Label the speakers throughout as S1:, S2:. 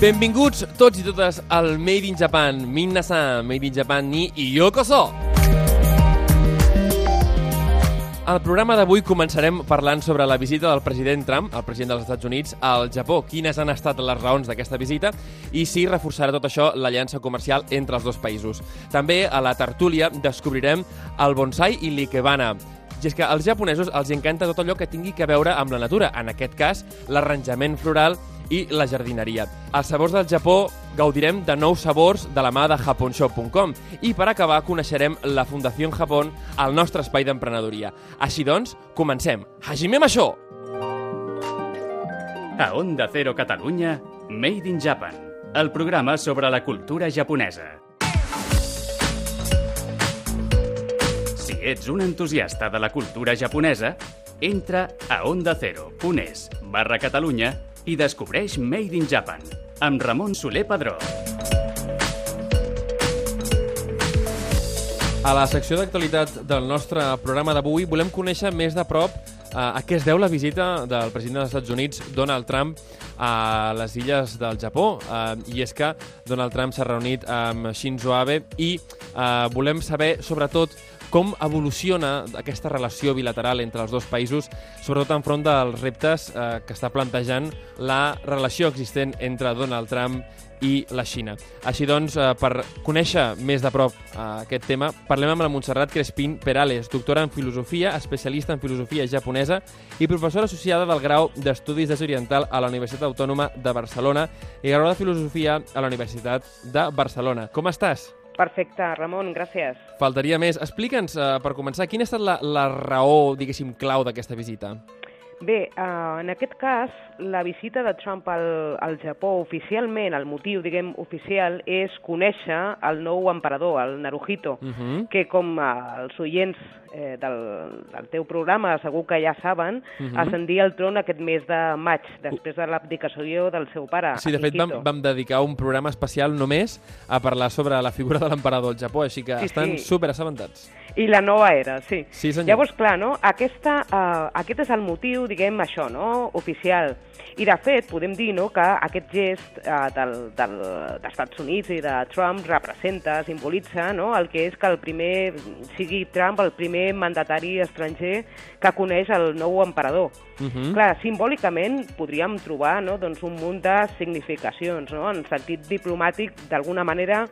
S1: Benvinguts tots i totes al Made in Japan, Minna-san, Made in Japan ni Yokoso! Al programa d'avui començarem parlant sobre la visita del president Trump, el president dels Estats Units, al Japó. Quines han estat les raons d'aquesta visita i si reforçarà tot això l'aliança comercial entre els dos països. També a la tertúlia descobrirem el bonsai i l'ikebana, i és que als japonesos els encanta tot allò que tingui que veure amb la natura, en aquest cas, l'arranjament floral i la jardineria. Als sabors del Japó gaudirem de nous sabors de la mà de japonshop.com i per acabar coneixerem la Fundació Japón al nostre espai d'emprenedoria. Així doncs, comencem. Hajime Masho!
S2: A Onda Cero Catalunya, Made in Japan, el programa sobre la cultura japonesa. Si ets un entusiasta de la cultura japonesa, entra a ondacero.es barra Catalunya i descobreix Made in Japan amb Ramon Soler Padró.
S1: A la secció d'actualitat del nostre programa d'avui volem conèixer més de prop eh, a què es deu la visita del president dels Estats Units, Donald Trump, a les illes del Japó. Eh, I és que Donald Trump s'ha reunit amb Shinzo Abe i eh, volem saber, sobretot, com evoluciona aquesta relació bilateral entre els dos països, sobretot enfront dels reptes eh, que està plantejant la relació existent entre Donald Trump i la Xina. Així doncs, eh, per conèixer més de prop eh, aquest tema, parlem amb la Montserrat Crespín Perales, doctora en Filosofia, especialista en Filosofia japonesa i professora associada del grau d'Estudis Desoriental a la Universitat Autònoma de Barcelona i grau de Filosofia a la Universitat de Barcelona. Com estàs?
S3: Perfecte, Ramon, gràcies.
S1: Faltaria més. Explica'ns, eh, per començar, quina ha estat la, la raó, diguéssim, clau d'aquesta visita?
S3: Bé, eh, en aquest cas, la visita de Trump al, al Japó oficialment, el motiu, diguem, oficial, és conèixer el nou emperador, el Naruhito,
S1: Uh -huh.
S3: que com eh, els oients eh, del, del teu programa segur que ja saben,
S1: Mhm.
S3: ascendia al tron aquest mes de maig, després de l'abdicació del seu pare,
S1: Sí, de fet, vam, vam dedicar un programa especial només a parlar sobre la figura de l'emperador del Japó, així que
S3: Sí,
S1: estan
S3: sí.
S1: super assabentats.
S3: I la nova era, sí.
S1: Sí, senyor.
S3: Llavors, clar, no? Aquesta, uh, aquest és el motiu, diguem, això, no?, oficial. I, de fet, podem dir no, que aquest gest uh, del, del, dels Estats Units i de Trump representa, simbolitza, no?, el que és que el primer, sigui Trump el primer mandatari estranger que coneix el nou emperador.
S1: Uh -huh.
S3: Clar, simbòlicament podríem trobar no, doncs un munt de significacions, no? en sentit diplomàtic, d'alguna manera,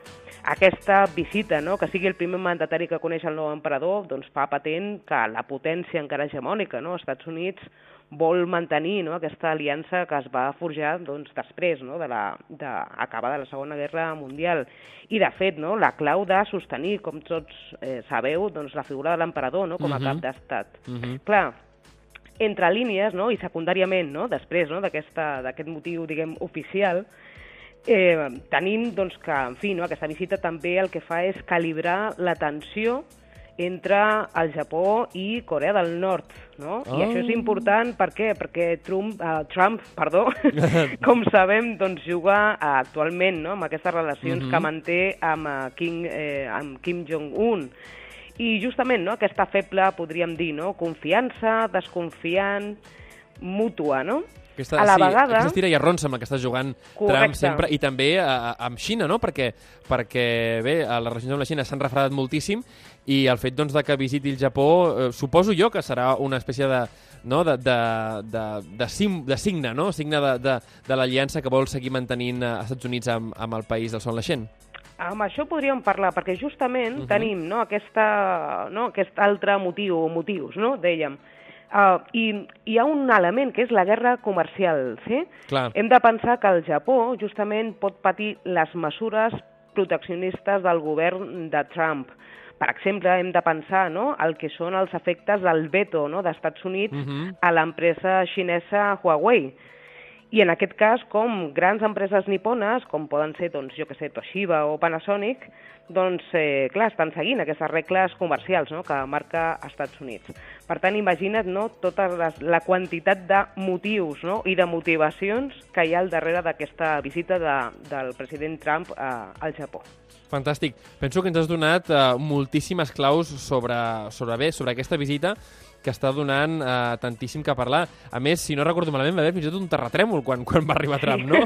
S3: aquesta visita, no? que sigui el primer mandatari que coneix el nou emperador, doncs fa patent que la potència encara hegemònica, no? els Estats Units, vol mantenir no? aquesta aliança que es va forjar doncs, després no? de la, de, acabada la Segona Guerra Mundial. I, de fet, no? la clau de sostenir, com tots eh, sabeu, doncs, la figura de l'emperador no? com a
S1: Mhm.
S3: cap d'estat.
S1: Uh -huh.
S3: Clar, entre línies, no, i secundàriament, no, després no, d'aquest motiu, diguem, oficial, eh, tenim doncs, que, en fi, no, aquesta visita també el que fa és calibrar la tensió entre el Japó i Corea del Nord, no? I
S1: Oh.
S3: això és important, per què? Perquè Trump, uh, Trump perdó, com sabem, doncs juga uh, actualment no? amb aquestes relacions
S1: Mhm.
S3: que manté amb, uh, Kim, eh, amb Kim Jong-un. I justament no, aquesta feble, podríem dir, no, confiança, desconfiant, mútua, no?
S1: Aquesta,
S3: a la
S1: sí,
S3: vegada...
S1: Aquesta tira i arronsa amb la que està jugant Trump
S3: Correcte.
S1: sempre, i també a, a, amb Xina, no? Perquè, perquè bé, a les relacions amb la Xina s'han refredat moltíssim i el fet doncs, de que visiti el Japó, eh, suposo jo que serà una espècie de, no? de, de, de, de, sim, de signe, no? signe de, de, de l'aliança que vol seguir mantenint eh, els Estats Units amb, amb el país del sol naixent.
S3: Amb això podríem parlar, perquè justament uh -huh. tenim no, aquesta, no, aquest altre motiu, o motius, no, dèiem. Uh, i hi ha un element que és la guerra comercial. Sí?
S1: Clar.
S3: Hem de pensar que el Japó justament pot patir les mesures proteccionistes del govern de Trump. Per exemple, hem de pensar no, el que són els efectes del veto no, d'Estats Units
S1: Mhm.
S3: a l'empresa xinesa Huawei. I en aquest cas, com grans empreses nipones, com poden ser, doncs, jo que sé, Toshiba o Panasonic, doncs, eh, clar, estan seguint aquestes regles comercials no?, que marca Estats Units. Per tant, imagina't no, tota les, la quantitat de motius no?, i de motivacions que hi ha al darrere d'aquesta visita de, del president Trump eh, al Japó.
S1: Fantàstic. Penso que ens has donat eh, moltíssimes claus sobre, sobre bé, sobre aquesta visita que està donant eh, tantíssim que parlar. A més, si no recordo malament, va haver fins i tot un terratrèmol quan, quan va arribar Trump, no?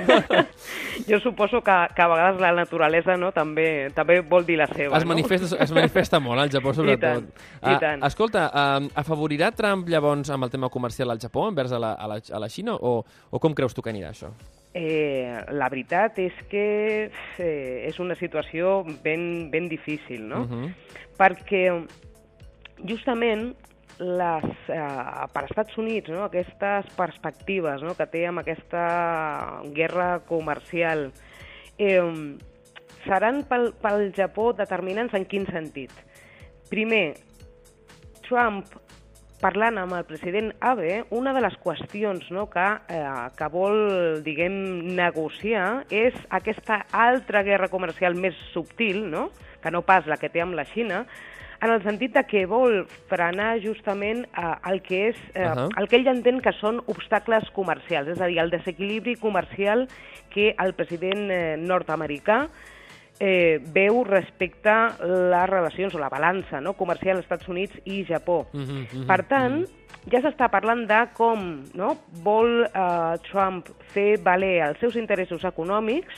S3: jo suposo que, que a vegades la naturalesa no, també, també vol dir la seva.
S1: Es manifesta,
S3: no?
S1: es manifesta molt al Japó, sobretot.
S3: I tant, i
S1: uh,
S3: tant.
S1: Escolta, uh, afavorirà Trump llavors amb el tema comercial al Japó envers a la, a la, a la Xina o, o com creus tu que anirà això?
S3: Eh, la veritat és que eh, és una situació ben, ben difícil, no?
S1: Uh -huh.
S3: Perquè justament les, eh, per Estats Units, no? aquestes perspectives no? que té amb aquesta guerra comercial, eh, seran pel, pel Japó determinants en quin sentit. Primer, Trump parlant amb el president Abe, una de les qüestions no, que, eh, que vol, diguem, negociar és aquesta altra guerra comercial més subtil, no? que no pas la que té amb la Xina, en el sentit de que vol frenar justament eh, el que és eh, uh -huh. el que ell entén que són obstacles comercials, és a dir, el desequilibri comercial que el president eh, nord-americà eh, veu respecte a les relacions o la balança no, comercial als Estats Units i Japó. Uh -huh, uh -huh, per tant, uh -huh. ja s'està parlant de com no, vol eh, Trump fer valer els seus interessos econòmics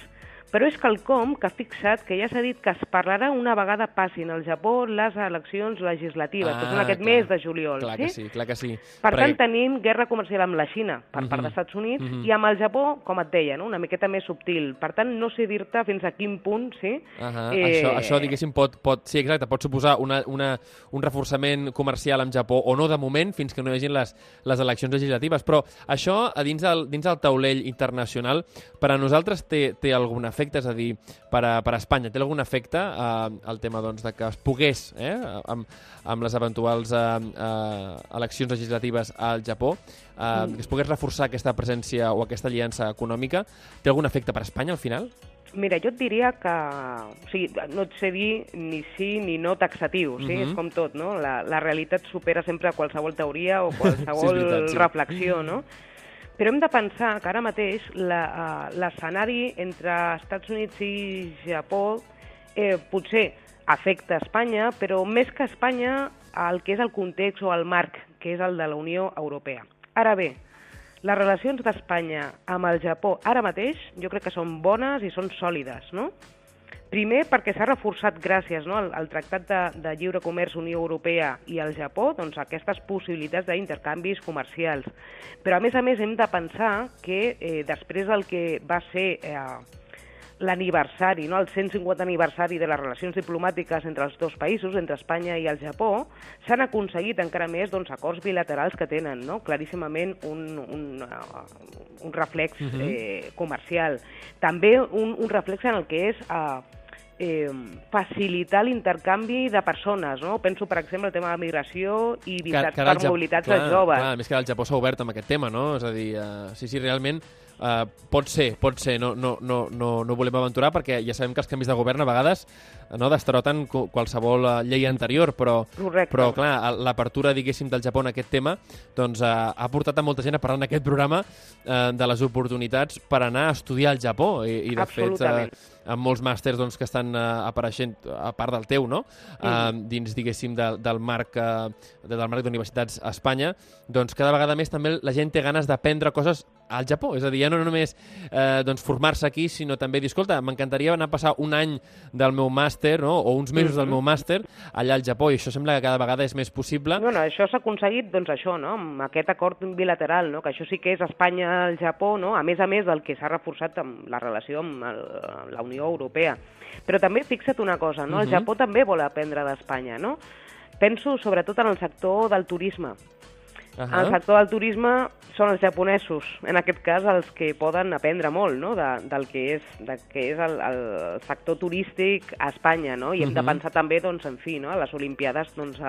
S3: però és quelcom que ha fixat que ja s'ha dit que es parlarà una vegada passin al Japó les eleccions legislatives, ah, que són aquest clar. mes de juliol.
S1: Clar
S3: sí?
S1: que sí, clar que sí.
S3: Per Però... tant, tenim guerra comercial amb la Xina per uh -huh. part dels Estats Units uh -huh. i amb el Japó, com et deia, no? una miqueta més subtil. Per tant, no sé dir-te fins a quin punt, sí?
S1: Uh -huh. eh... això, això, diguéssim, pot, pot, sí, exacte, pot suposar una, una, un reforçament comercial amb Japó o no de moment fins que no hi hagin les, les eleccions legislatives. Però això, a dins del, dins del taulell internacional, per a nosaltres té, té algun efecte? És a dir, per a, per a Espanya. Té algun efecte eh, el tema doncs, de que es pogués, eh, amb, amb les eventuals eh, eh, eleccions legislatives al Japó, eh, mm. que es pogués reforçar aquesta presència o aquesta aliança econòmica? Té algun efecte per a Espanya al final?
S3: Mira, jo et diria que... O sigui, no et sé dir ni sí ni no taxatiu, sí? Uh -huh. És com tot, no? La, la realitat supera sempre qualsevol teoria o qualsevol sí, veritat, sí. reflexió, no? Però hem de pensar que ara mateix eh, l'escenari entre Estats Units i Japó eh, potser afecta Espanya, però més que Espanya el que és el context o el marc, que és el de la Unió Europea. Ara bé, les relacions d'Espanya amb el Japó ara mateix jo crec que són bones i són sòlides, no? Primer, perquè s'ha reforçat gràcies no, al, al Tractat de, de Lliure Comerç Unió Europea i el Japó doncs, aquestes possibilitats d'intercanvis comercials. Però, a més a més, hem de pensar que eh, després del que va ser eh, l'aniversari, no, el 150 aniversari de les relacions diplomàtiques entre els dos països, entre Espanya i el Japó, s'han aconseguit encara més doncs, acords bilaterals que tenen no? claríssimament un, un, un reflex uh -huh. eh, comercial. També un, un reflex en el que és... Uh, eh, facilitar l'intercanvi de persones, no? Penso, per exemple, el tema de migració i visats per mobilitats de joves.
S1: Clar, més que el Japó s'ha obert amb aquest tema, no? És a dir, uh, sí, sí, realment Uh, pot ser, pot ser, no, no, no, no, no volem aventurar perquè ja sabem que els canvis de govern a vegades no, destaroten qualsevol uh, llei anterior, però,
S3: Correcte.
S1: però clar, l'apertura, diguéssim, del Japó en aquest tema doncs, uh, ha portat a molta gent a parlar en aquest programa uh, de les oportunitats per anar a estudiar al Japó i, i de fet, uh, amb molts màsters doncs, que estan uh, apareixent a part del teu, no? Uh, mm. dins, diguéssim, de, del marc uh, del marc d'universitats a Espanya, doncs cada vegada més també la gent té ganes d'aprendre coses al Japó. És a dir, ja no només eh, doncs, formar-se aquí, sinó també dir, escolta, m'encantaria anar a passar un any del meu màster, no? o uns mesos del mhm. meu màster, allà al Japó, i això sembla que cada vegada és més possible.
S3: Bueno, això s'ha aconseguit, doncs això, no? amb aquest acord bilateral, no? que això sí que és Espanya-Japó, Japó, no? a més a més del que s'ha reforçat amb la relació amb el, la Unió Europea. Però també fixa't una cosa, no? el uh mhm. -huh. Japó també vol aprendre d'Espanya, no? Penso sobretot en el sector del turisme Uh -huh. El sector del turisme són els japonesos, en aquest cas els que poden aprendre molt no? de, del que és, de que és el, el sector turístic a Espanya, no? i hem uh -huh. de pensar també doncs, en fi, no? a les Olimpiades doncs,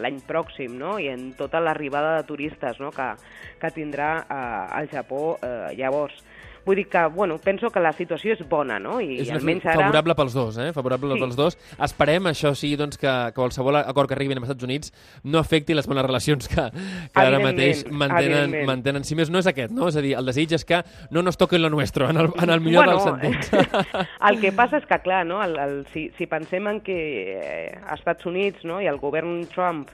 S3: l'any pròxim no? i en tota l'arribada de turistes no? que, que tindrà eh, el Japó eh, llavors. Vull dir que, bueno, penso que la situació és bona, no?
S1: I és almenys ara... favorable pels dos, eh? Favorable sí. pels dos. Esperem, això sí, doncs, que, qualsevol acord que arribin als Estats Units no afecti les bones relacions que, que ara mateix mantenen, mantenen. Si més no és aquest, no? És a dir, el desig és que no nos toquen lo nuestro, en el, en el millor bueno, dels sentits.
S3: el que passa és que, clar, no? El, el, si, si pensem en que eh, Estats Units no? i el govern Trump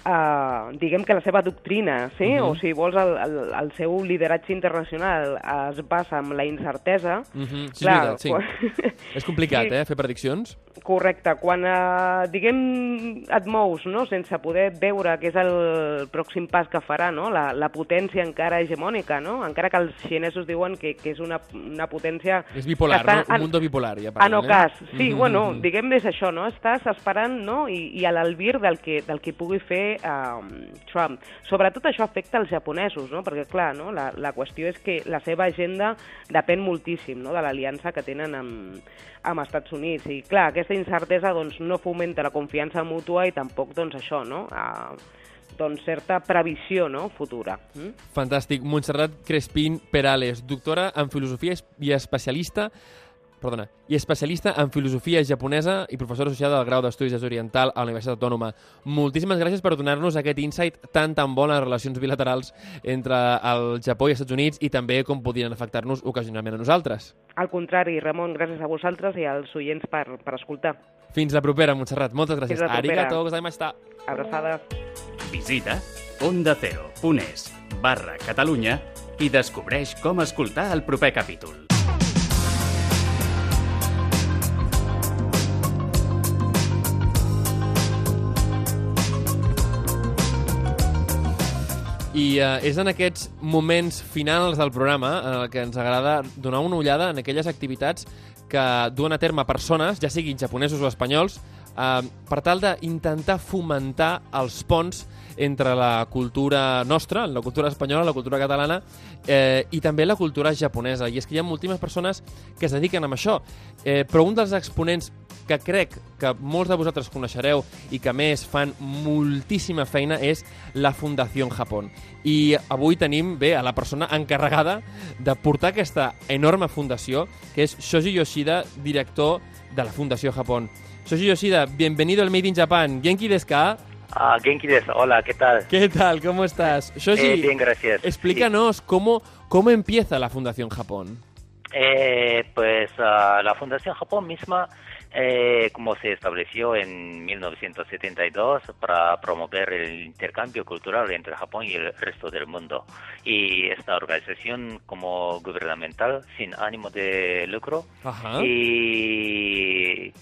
S3: Uh, diguem que la seva doctrina, sí? Uh -huh. o si vols el, el, el seu lideratge internacional es basa en la incertesa...
S1: Uh -huh. Sí, clar, és veritat, sí. Quan... és complicat, sí. eh, fer prediccions.
S3: Correcte. Quan, uh, diguem, et mous no? sense poder veure què és el pròxim pas que farà, no? la, la potència encara hegemònica, no? encara que els xinesos diuen que, que és una, una potència...
S1: És bipolar, no? Un mundo bipolar, ja
S3: parlant, Ah, no, cas. Sí, uh -huh. bueno, diguem és això, no? Estàs esperant no? I, i a l'albir del, que, del que pugui fer eh, Trump. Sobretot això afecta els japonesos, no? perquè clar, no? La, la qüestió és que la seva agenda depèn moltíssim no? de l'aliança que tenen amb, amb Estats Units. I clar, aquesta incertesa doncs, no fomenta la confiança mútua i tampoc doncs, això, no? Eh, doncs, certa previsió no? futura. Mm?
S1: Fantàstic. Montserrat Crespín Perales, doctora en filosofia i especialista perdona, i especialista en filosofia japonesa i professora associada del grau d'Estudis Oriental a la Universitat Autònoma. Moltíssimes gràcies per donar-nos aquest insight tan tan bon a les relacions bilaterals entre el Japó i els Estats Units i també com podien afectar-nos ocasionalment a nosaltres.
S3: Al contrari, Ramon, gràcies a vosaltres i als oients per, per escoltar.
S1: Fins la propera, Montserrat. Moltes gràcies. Arigato gozaimashita.
S3: Abraçades.
S2: Visita ondacero.es barra Catalunya i descobreix com escoltar el proper capítol.
S1: I uh, és en aquests moments finals del programa en el que ens agrada donar una ullada en aquelles activitats que duen a terme persones, ja siguin japonesos o espanyols, uh, per tal d'intentar fomentar els ponts entre la cultura nostra, la cultura espanyola, la cultura catalana, eh, i també la cultura japonesa. I és que hi ha moltíssimes persones que es dediquen a això. Eh, però un dels exponents que crec que molts de vosaltres coneixereu i que més fan moltíssima feina és la Fundació Japó. I avui tenim bé a la persona encarregada de portar aquesta enorme fundació, que és Shoji Yoshida, director de la Fundació Japó. Shoji Yoshida, bienvenido al Made in Japan. Genki desu ka?
S4: Ah, Genki desu. Hola, ¿qué tal?
S1: ¿Qué tal? ¿Cómo estás?
S4: Shoji, eh, bien, gracias.
S1: Explícanos sí. cómo, cómo empieza la Fundación Japón.
S4: Eh, pues uh, la Fundación Japón misma eh, como se estableció en 1972 para promover el intercambio cultural entre Japón y el resto del mundo. Y esta organización como gubernamental sin ánimo de lucro
S1: Ajá.
S4: y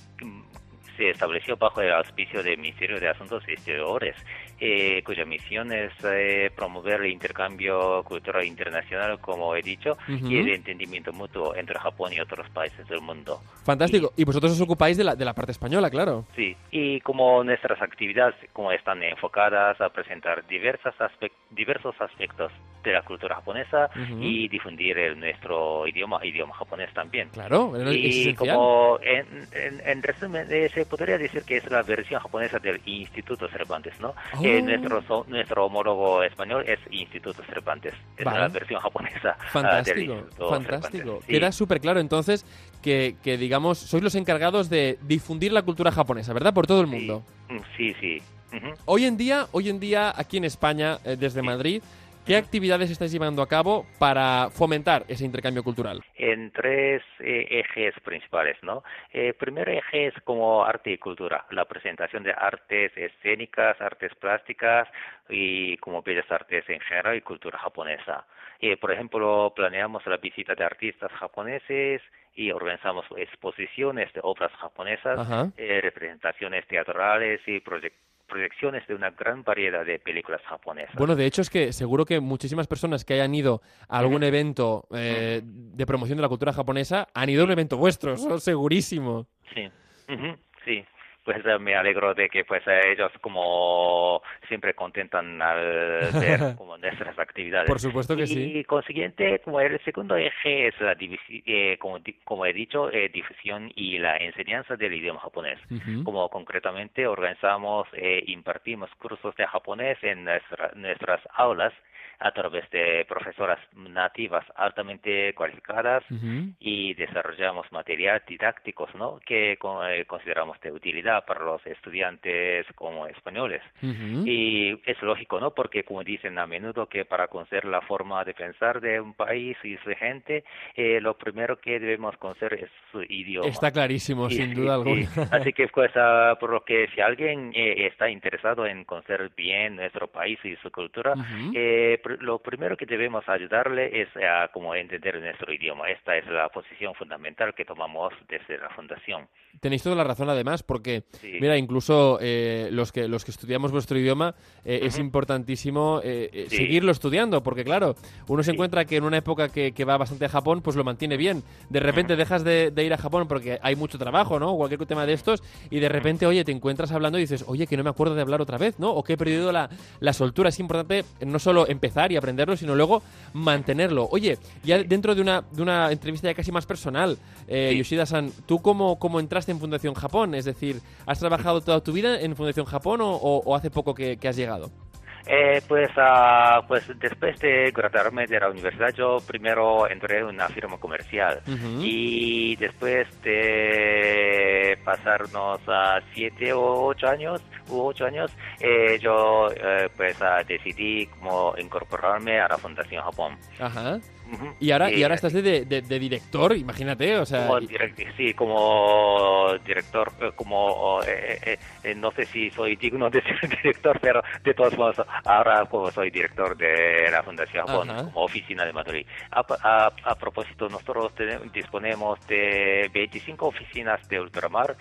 S4: se estableció bajo el auspicio del Ministerio de Asuntos Exteriores eh, cuya misión es eh, promover el intercambio cultural internacional, como he dicho, uh -huh. y el entendimiento mutuo entre Japón y otros países del mundo.
S1: Fantástico. Y, y vosotros os ocupáis de la, de la parte española, claro.
S4: Sí. Y como nuestras actividades como están enfocadas a presentar diversas aspect diversos aspectos de la cultura japonesa uh -huh. y difundir el, nuestro idioma, idioma japonés también.
S1: Claro,
S4: es y
S1: esencial.
S4: como en, en, en resumen, se podría decir que es la versión japonesa del Instituto Cervantes, ¿no? Oh. Eh, nuestro, nuestro homólogo español es Instituto Cervantes, es vale. la versión japonesa.
S1: Fantástico,
S4: uh, del
S1: fantástico. Queda súper claro entonces que, que, digamos, sois los encargados de difundir la cultura japonesa, ¿verdad? Por todo el mundo.
S4: Sí, sí. sí.
S1: Uh -huh. Hoy en día, hoy en día aquí en España, eh, desde sí. Madrid, ¿Qué actividades estáis llevando a cabo para fomentar ese intercambio cultural?
S4: En tres eh, ejes principales, ¿no? El eh, primer eje es como arte y cultura, la presentación de artes escénicas, artes plásticas y como bellas artes en general y cultura japonesa. Eh, por ejemplo, planeamos la visita de artistas japoneses y organizamos exposiciones de obras japonesas, eh, representaciones teatrales y proyectos proyecciones de una gran variedad de películas japonesas.
S1: Bueno, de hecho es que seguro que muchísimas personas que hayan ido a algún evento eh, de promoción de la cultura japonesa han ido a un evento vuestro, eso segurísimo.
S4: Sí, uh -huh. sí. pues me alegro de que pues ellos como siempre contentan al ver como nuestras actividades.
S1: Por supuesto que sí.
S4: Y consiguiente, como el segundo eje es la eh, como, como he dicho, eh, difusión y la enseñanza del idioma japonés. Como concretamente organizamos, e impartimos cursos de japonés en nuestras aulas a través de profesoras nativas altamente cualificadas y desarrollamos material didácticos ¿no? que eh, consideramos de utilidad para los estudiantes como españoles. Y es lógico, ¿no? Porque como dicen a menudo que para conocer la forma de pensar de un país y su gente, eh, lo primero que debemos conocer es su idioma.
S1: Está clarísimo, sin duda alguna.
S4: Así que pues ah, por lo que si alguien eh, está interesado en conocer bien nuestro país y su cultura, eh, lo primero que debemos ayudarle es a como entender nuestro idioma. Esta es la posición fundamental que tomamos desde la fundación.
S1: Tenéis toda la razón además, porque mira, incluso eh, los que los que estudiamos vuestro idioma eh, es importantísimo eh, seguirlo estudiando, porque claro, uno se encuentra que en una época que, va bastante a Japón, pues lo mantiene bien. De repente dejas de, ir a Japón porque hay mucho trabajo, ¿no? Cualquier tema de estos, y de repente, oye, te encuentras hablando y dices, oye, que no me acuerdo de hablar otra vez, ¿no? O que he perdido la, la soltura. Es importante no solo empezar y aprenderlo, sino luego mantenerlo. Oye, ya dentro de una, de una entrevista ya casi más personal, Yoshida-san, ¿tú cómo, cómo entraste en Fundación Japón? Es decir, ¿has trabajado toda tu vida en Fundación Japón o, hace poco que, has llegado?
S4: Eh, pues, uh, pues después de graduarme de la universidad, yo primero entré en una firma comercial y después de pasarnos a siete o ocho años, u ocho años, eh, yo eh, pues uh, decidí como incorporarme a la Fundación Japón.
S1: Ajá. Y ahora, y ahora estás de, de, director, imagínate, o sea...
S4: Como sí, como director, eh, como... Eh, eh, eh, no sé si soy digno de ser director, pero de todos modos, ahora como soy director de la Fundación Japón, como oficina de Madrid. A, a, propósito, nosotros disponemos de 25 oficinas de ultramar,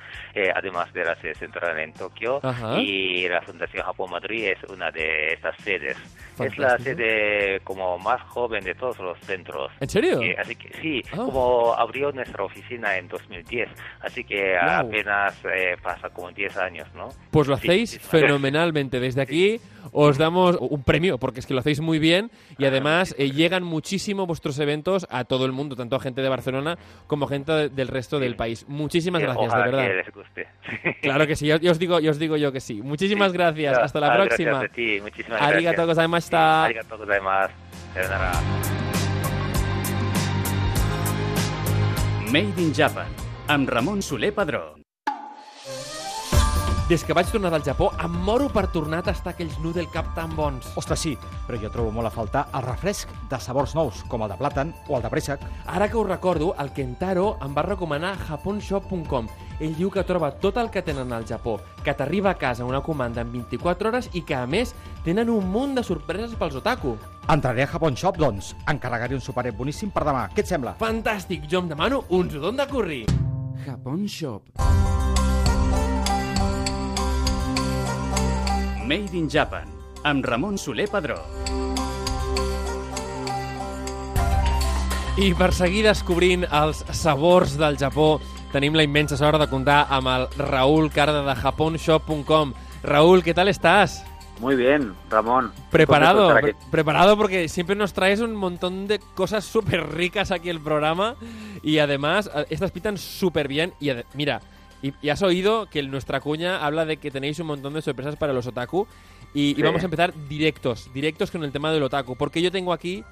S4: además de la sede central en Tokio, y la Fundación Japón Madrid es una de esas sedes. Es la sede como más joven de todos los centros.
S1: ¿En serio?
S4: así que sí, ah. como abrió nuestra oficina en 2010, así que apenas eh, pasa como 10 años, ¿no?
S1: Pues lo hacéis fenomenalmente. Desde aquí os damos un premio, porque es que lo hacéis muy bien y además eh, llegan muchísimo vuestros eventos a todo el mundo, tanto a gente de Barcelona como a gente del resto del país. Muchísimas gracias, de verdad.
S4: Que les guste.
S1: Claro que sí, yo, os digo, yo os digo yo que sí. Muchísimas gracias, hasta la próxima.
S4: Gracias a ti, muchísimas gracias. Arigato
S1: gozaimashita.
S4: Arigato gozaimasu.
S2: Made in Japan, amb Ramon Soler Padró.
S1: Des que vaig tornar del Japó, em moro per tornar a tastar aquells noodle cup tan bons.
S5: Ostres, sí, però jo trobo molt a faltar el refresc de sabors nous, com el de plàtan o el de préssec.
S1: Ara que ho recordo, el Kentaro em va recomanar japonshop.com. Ell diu que troba tot el que tenen al Japó, que t'arriba a casa una comanda en 24 hores i que, a més, tenen un munt de sorpreses pels otaku.
S5: Entraré a Japon Shop, doncs. Encarregaré un superet boníssim per demà. Què et sembla?
S1: Fantàstic! Jo em demano un sudon de curri. Japon Shop.
S2: Made in Japan, amb Ramon Soler Padró.
S1: I per seguir descobrint els sabors del Japó, tenim la immensa sort de comptar amb el Raúl Carda de japonshop.com. Raúl, ¿qué tal estás?
S6: Muy bien, Ramón.
S1: Preparado, preparado porque siempre nos traes un montón de cosas súper ricas aquí el programa y además estas pitan súper bien y mira, y, has oído que nuestra cuña habla de que tenéis un montón de sorpresas para los otaku. Y, vamos a empezar directos, directos con el tema del otaku. Porque yo tengo aquí,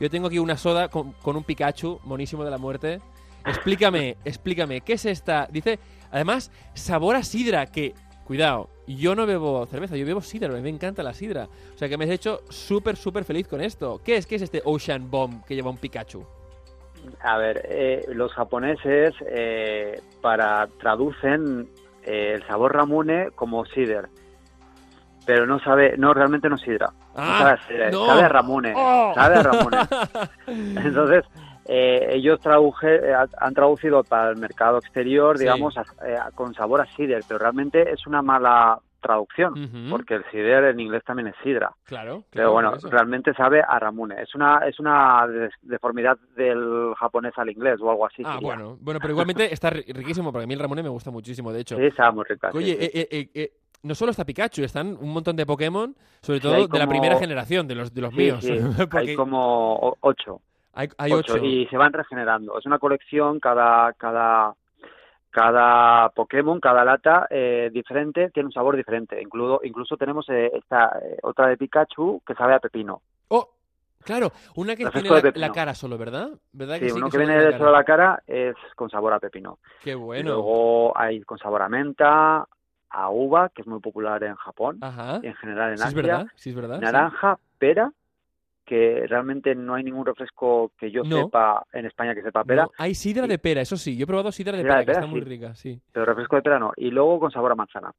S1: yo tengo aquí una soda con, un Pikachu, monísimo de la muerte. Explícame, explícame, ¿qué es esta? Dice, además, sabor a sidra, que, cuidado, yo no bebo cerveza, yo bebo sidra, me encanta la sidra. O sea que me has hecho súper, súper feliz con esto. ¿Qué es? ¿Qué es este Ocean Bomb que lleva un Pikachu?
S6: A ver, eh, los japoneses eh, para traducen eh, el sabor ramune como cider, pero no sabe, no realmente no sidra,
S1: ah,
S6: sabe, a ramune, oh. sabe a ramune. Entonces ellos traduje, han traducido para el mercado exterior, digamos, con sabor a cider, pero realmente es una mala traducción, porque el cider en inglés también es sidra.
S1: Claro.
S6: Pero bueno,
S1: eso.
S6: realmente sabe a Ramune. Es una es una deformidad del japonés al inglés o algo así.
S1: Ah,
S6: sería.
S1: bueno, bueno, pero igualmente está ri- riquísimo, porque a mí el Ramone me gusta muchísimo, de hecho.
S6: Sí, está muy rica. sí,
S1: Oye,
S6: sí.
S1: eh, eh, eh, eh, no solo está Pikachu, están un montón de Pokémon, sobre
S6: Sí,
S1: todo de la primera generación, de los, de los
S6: Sí,
S1: míos.
S6: sí,
S1: porque
S6: hay como ocho.
S1: Hay, hay
S6: ocho,
S1: ocho.
S6: y se van regenerando. Es una colección, cada, cada, cada Pokémon, cada lata eh, diferente tiene un sabor diferente. Incluso, incluso tenemos eh, esta eh, otra de Pikachu que sabe a pepino.
S1: Oh, claro, una que tiene la, cara solo, ¿verdad? ¿Verdad
S6: Sí,
S1: sí?
S6: uno que
S1: solo
S6: viene de solo la cara es con sabor a pepino.
S1: Qué
S6: Y
S1: bueno.
S6: luego hay con sabor a menta, a uva, que es muy popular en Japón
S1: Ajá.
S6: y en general en
S1: Sí, es
S6: Asia.
S1: verdad, sí, es verdad. sí.
S6: naranja, pera, que realmente no hay ningún refresco que yo
S1: No.
S6: sepa en España que sepa pera,
S1: No, hay sidra de pera, eso sí. Yo he probado sidra de
S6: Sidra
S1: pera,
S6: de
S1: que está muy rica, sí.
S6: pero refresco de pera no. Y luego con sabor a manzana.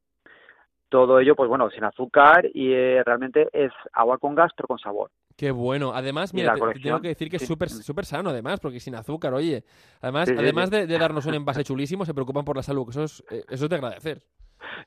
S6: Todo ello, pues bueno, sin azúcar y eh, realmente es agua con gas, pero con sabor.
S1: Qué bueno. Además, mira, te- te, tengo que decir que es súper súper sano, además, porque sin azúcar, oye. Además,
S6: Sí,
S1: además. De, de darnos un envase chulísimo, se preocupan por la salud, que eso es, eh, eso es de agradecer.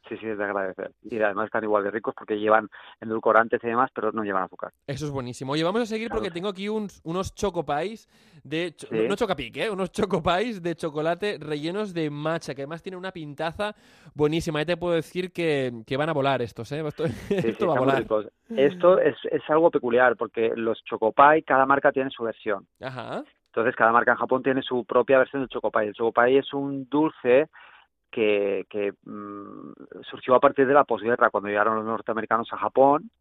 S6: Sí, sí, es de agradecer. Y además están igual de ricos porque llevan endulcorantes y demás, pero no llevan azúcar.
S1: Eso es buenísimo. Oye, vamos a seguir porque tengo aquí uns- unos chocopais de... cho-
S6: Sí.
S1: No chocapic, ¿eh? Unos chocopais de chocolate rellenos de matcha, que además tienen una pintaza buenísima. Ya te puedo decir que, que van a volar estos, ¿eh? Esto,
S6: Sí, sí,
S1: esto va a volar.
S6: ricos. Esto es, es algo peculiar porque los Chocopay, cada marca tiene su versión.
S1: Ajá.
S6: Entonces, cada marca en Japón tiene su propia versión del Chocopay. El Chocopay es un dulce que, que mm, surgió a partir de la posguerra, cuando llegaron los norteamericanos a Japón.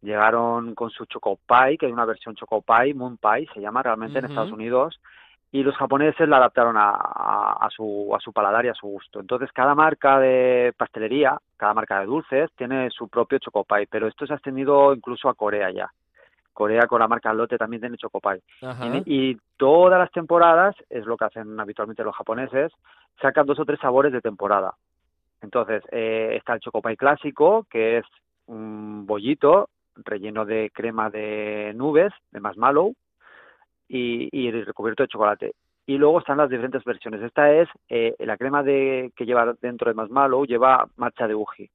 S6: Llegaron con su Chocopay, que hay una versión Chocopay, Moon Pie, se llama realmente en. Estados Unidos, y los japoneses la adaptaron a, a, a su, a su paladar y a su gusto. Entonces, cada marca de pastelería, cada marca de dulces, tiene su propio Chocopay, pero esto se ha extendido incluso a Corea ya. Corea con la marca Lotte también tiene Chocopay. Y, y todas las temporadas, es lo que hacen habitualmente los japoneses, sacan dos o tres sabores de temporada. Entonces, eh, está el Chocopay clásico, que es un bollito relleno de crema de nubes, de marshmallow, y, y recubierto de chocolate. Y luego están las diferentes versiones. Esta es eh, la crema de que lleva dentro de marshmallow, lleva matcha de uji.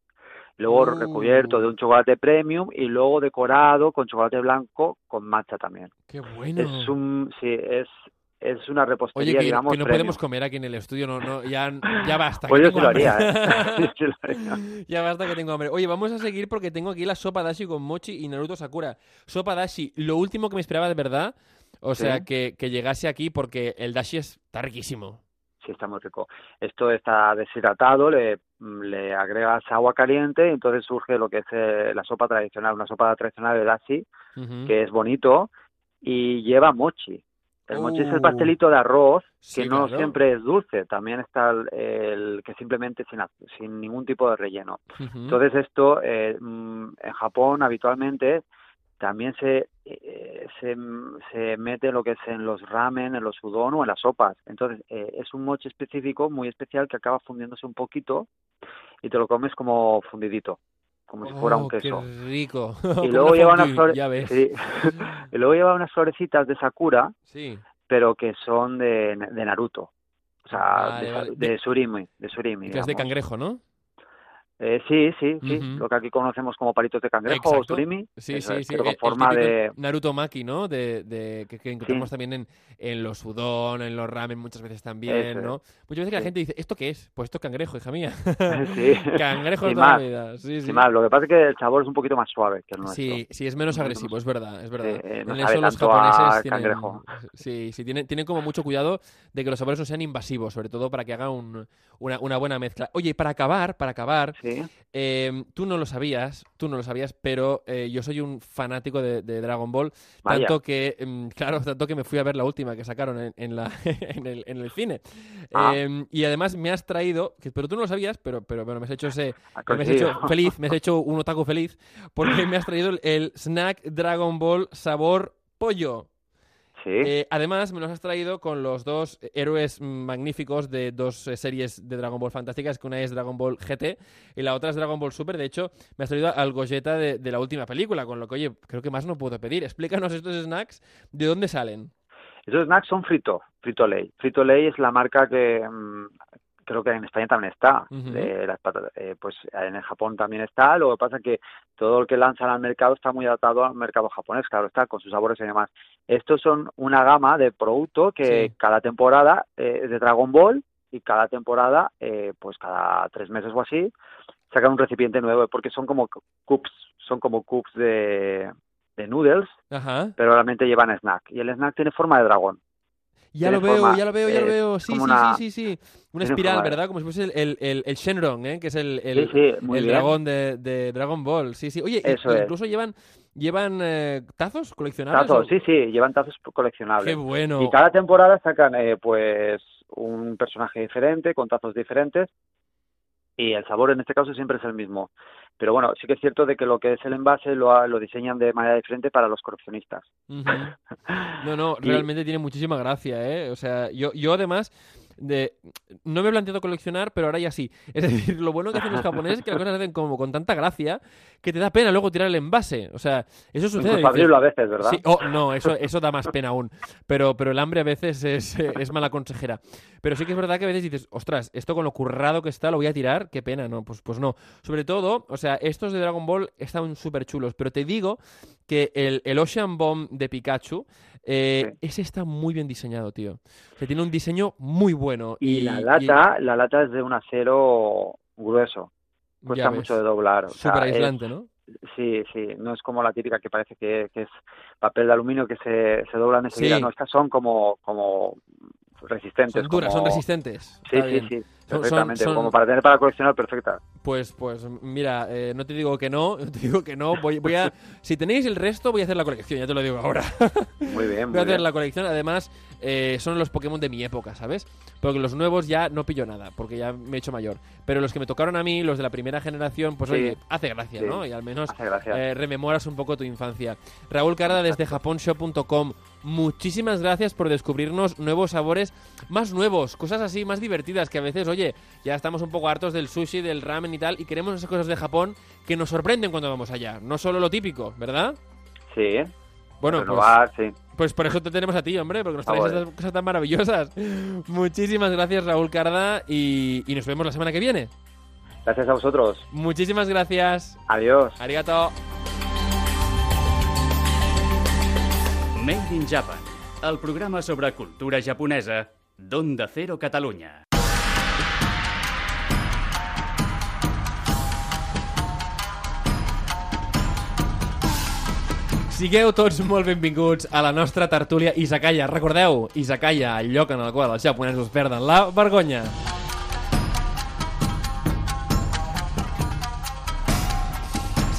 S6: Luego recubierto de un chocolate premium y luego decorado con chocolate blanco con matcha también.
S1: Qué bueno.
S6: Es un, sí, es, es una repostería,
S1: Oye, que,
S6: digamos,
S1: que no
S6: premium.
S1: podemos comer aquí en el estudio, no, no, ya, ya basta.
S6: Pues
S1: que
S6: yo
S1: tengo
S6: sí lo haría, ¿eh? Sí lo haría.
S1: ya basta que tengo hambre. Oye, vamos a seguir porque tengo aquí la sopa dashi con mochi y Naruto Sakura. Sopa dashi, lo último que me esperaba de verdad, o
S6: Sí.
S1: sea, que, que llegase aquí porque el dashi es- está riquísimo.
S6: Sí, está muy rico. Esto está deshidratado, le, le agregas agua caliente y entonces surge lo que es eh, la sopa tradicional, una sopa tradicional de dashi,
S1: Ujú.
S6: que es bonito y lleva mochi. El mochi es el
S1: Uh.
S6: pastelito de arroz que no
S1: claro.
S6: siempre es dulce, también está el, el que simplemente sin, sin ningún tipo de relleno. Entonces esto eh, mm, en Japón habitualmente también se, eh, se, se mete lo que es en los ramen, en los udon o en las sopas. Entonces eh, es un mochi específico muy especial que acaba fundiéndose un poquito y te lo comes como fundidito, como si fuera un
S1: Oh,
S6: queso.
S1: Qué rico.
S6: Y luego lleva unas sí. y luego lleva unas florecitas de sakura,
S1: Sí.
S6: pero que son de, de Naruto. O sea,
S1: Vale,
S6: de,
S1: vale.
S6: de surimi, de surimi.
S1: Que es de cangrejo, ¿no?
S6: Eh, sí, sí, sí. Lo que aquí conocemos como palitos de cangrejo o surimi.
S1: Sí, sí,
S6: es,
S1: sí.
S6: Pero
S1: el-
S6: con
S1: el
S6: forma de...
S1: Naruto Maki, ¿no? De, de, que, que encontramos
S6: Sí.
S1: también en, en los udon, en los ramen muchas veces también, ¿no? Muchas veces que la gente dice, ¿esto qué es? Pues esto es cangrejo, hija mía.
S6: Sí.
S1: cangrejo
S6: Sin
S1: toda la vida. Sí, sí.
S6: Más, lo que pasa es que el sabor es un poquito más suave que el nuestro.
S1: Sí, sí, es menos agresivo, es verdad, es verdad.
S6: Eh, no
S1: en eso los japoneses tienen,
S6: cangrejo.
S1: sí, sí, tienen, tienen como mucho cuidado de que los sabores no sean invasivos, sobre todo para que haga un- una, una buena mezcla. Oye, para acabar, para acabar,
S6: Sí.
S1: Eh, tú no lo sabías, tú no lo sabías, pero eh, yo soy un fanático de, de Dragon Ball,
S6: Vaya.
S1: tanto que, mm, claro, tanto que me fui a ver la última que sacaron en, en la, en, el, en el cine.
S6: Ah.
S1: Eh, y además me has traído, que, pero tú no lo sabías, pero, pero, pero me has hecho ese, me has hecho feliz, me has hecho un otaku feliz, porque me has traído el, el snack Dragon Ball sabor pollo.
S6: Sí.
S1: Eh, además, me los has traído con los dos héroes magníficos de dos eh, series de Dragon Ball fantásticas, que una es Dragon Ball GT y la otra es Dragon Ball Super. De hecho, me has traído al Gogeta de, de la última película, con lo que, oye, creo que más no puedo pedir. Explícanos estos snacks, ¿de dónde salen?
S6: Esos snacks son frito, Frito Lay. Frito Lay es la marca que, mm, creo que en España también está. Eh, las eh, pues en el Japón también está. Lo que pasa es que todo lo que lanzan al mercado está muy adaptado al mercado japonés, claro está, con sus sabores y demás. Estos son una gama de productos que
S1: Sí.
S6: cada temporada eh, de Dragon Ball y cada temporada, eh, pues cada tres meses o así, sacan un recipiente nuevo, porque son como cu- cups, son como cups de, de noodles,
S1: Ajá.
S6: pero realmente llevan snack. Y el snack tiene forma de dragón.
S1: Ya lo veo,
S6: forma,
S1: ya lo veo, ya lo
S6: eh,
S1: veo. Sí, sí,
S6: una-
S1: sí, sí, sí. Una espiral,
S6: forma
S1: ¿verdad? Como si fuese el, el, el, el Shenron, ¿eh? Que es el, el,
S6: Sí, sí, muy
S1: el
S6: bien.
S1: dragón de, de Dragon Ball. Sí, sí. Oye,
S6: Eso es.
S1: incluso llevan, llevan eh, tazos coleccionables.
S6: Tazos,
S1: o-
S6: sí, sí, llevan tazos coleccionables.
S1: Qué bueno.
S6: Y cada temporada sacan eh, pues un personaje diferente, con tazos diferentes, y el sabor en este caso siempre es el mismo. Pero bueno, sí que es cierto de que lo que es el envase lo, ha- lo diseñan de manera diferente para los coleccionistas.
S1: Ujú. No, no,
S6: Y-
S1: realmente tiene muchísima gracia, ¿eh? O sea, yo, yo además de no me he planteado coleccionar, pero ahora ya sí. Es decir, lo bueno que hacen los japoneses es que las cosas hacen como con tanta gracia que te da pena luego tirar el envase. O sea, eso sucede.
S6: Abrirlo a veces, ¿verdad?
S1: Sí, oh, no, eso, eso da más pena aún. Pero, pero el hambre a veces es, es mala consejera. Pero sí que es verdad que a veces dices, ostras, esto con lo currado que está lo voy a tirar, qué pena, no, pues, pues no. Sobre todo, o sea, estos de Dragon Ball están súper chulos, pero te digo que el, el Ocean Bomb de Pikachu, eh, ese está muy bien diseñado, tío. O sea, tiene un diseño muy bueno.
S6: Y, la lata, la lata es de un acero grueso. Cuesta mucho de doblar. o sea,
S1: Súper
S6: es-
S1: aislante, ¿no?
S6: Sí, sí, no es como la típica que parece que, que es papel de aluminio que se, se dobla enseguida.
S1: Sí.
S6: No, estas son como, como resistentes.
S1: Son duras, son resistentes.
S6: Sí, sí, sí, perfectamente.
S1: son-
S6: Como para tener para coleccionar, perfecta.
S1: Pues, pues mira, eh, no te digo que no, no te digo que no. Voy, voy a, si tenéis el resto, voy a hacer la colección, ya te lo digo ahora.
S6: Muy bien,
S1: Voy a hacer
S6: bien.
S1: la colección. Además, eh, son los Pokémon de mi época, ¿sabes? Porque los nuevos ya no pillo nada, porque ya me he hecho mayor. Pero los que me tocaron a mí, los de la primera generación, pues
S6: Sí.
S1: oye, hace gracia,
S6: Sí.
S1: ¿no? Y al menos eh, rememoras un poco tu infancia. Raúl Carda desde japonshop.com. Muchísimas gracias por descubrirnos nuevos sabores más nuevos, cosas así más divertidas que a veces, oye, ya estamos un poco hartos del sushi, del ramen y tal, y queremos esas cosas de Japón que nos sorprenden cuando vamos allá. No solo lo típico, ¿verdad?
S6: Sí,
S1: Bueno, pues,
S6: sí.
S1: pues por eso te tenemos a ti, hombre, porque nos
S6: Ah,
S1: traes estas cosas tan maravillosas. Muchísimas gracias, Raúl Carda, y, y nos vemos la semana que viene.
S6: Gracias a vosotros.
S1: Muchísimas gracias.
S6: Adiós.
S1: Arigato.
S2: Made in Japan, el programa sobre cultura japonesa d'Onda Cero Catalunya.
S1: Sigueu tots molt benvinguts a la nostra tertúlia Izakaya. Recordeu, Izakaya, el lloc en el qual els japonesos perden la vergonya.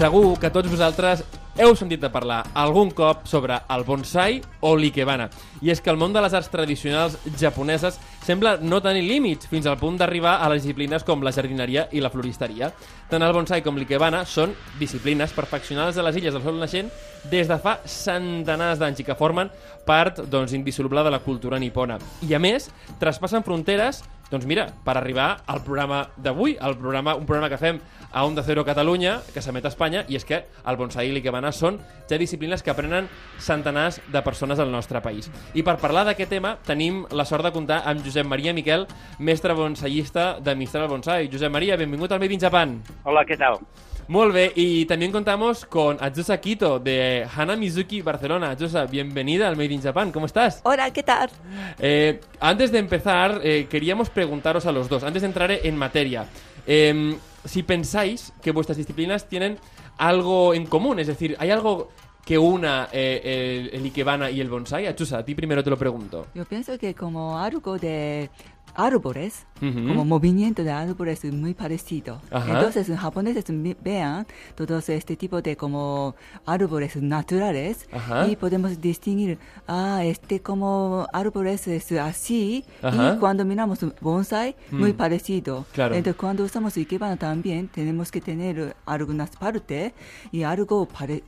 S1: Segur que tots vosaltres heu sentit a parlar algun cop sobre el bonsai o l'ikebana. I és que el món de les arts tradicionals japoneses sembla no tenir límits fins al punt d'arribar a les disciplines com la jardineria i la floristeria. Tant el bonsai com l'ikebana són disciplines perfeccionades a les illes del sol naixent des de fa centenars d'anys i que formen part doncs, indissoluble de la cultura nipona. I a més, traspassen fronteres doncs mira, per arribar al programa d'avui, al programa, un programa que fem a Onda Cero Catalunya, que s'emet a Espanya, i és que el bonsai i l'ikebana són ja disciplines que aprenen centenars de persones al nostre país. I per parlar d'aquest tema tenim la sort de comptar amb Josep Maria Miquel, mestre bonsaiista de Mistral Bonsai. Josep Maria, benvingut al Made in Japan.
S7: Hola, ¿qué tal?
S1: Muy bien, y también contamos con Atsusa Kito de Hana Mizuki Barcelona. Atsusa, bienvenida al Made in Japan, ¿cómo estás?
S8: Hola, ¿qué tal?
S1: Eh, antes de empezar, eh, queríamos preguntaros a los dos, antes de entrar en materia, eh, si pensáis que vuestras disciplinas tienen algo en común, es decir, ¿hay algo que una eh, el, el Ikebana y el bonsai? Atsusa, a ti primero te lo pregunto.
S8: Yo pienso que como algo de árboles, como movimiento de árboles es muy parecido.
S1: Ajá.
S8: Entonces, los japoneses vean todos este tipo de como árboles naturales
S1: Ajá.
S8: y podemos distinguir, ah, este como árboles es así
S1: Ajá.
S8: y cuando miramos bonsai, muy
S1: Mm.
S8: parecido.
S1: Claro.
S8: Entonces, cuando usamos ikebana también tenemos que tener algunas partes y algo, pare-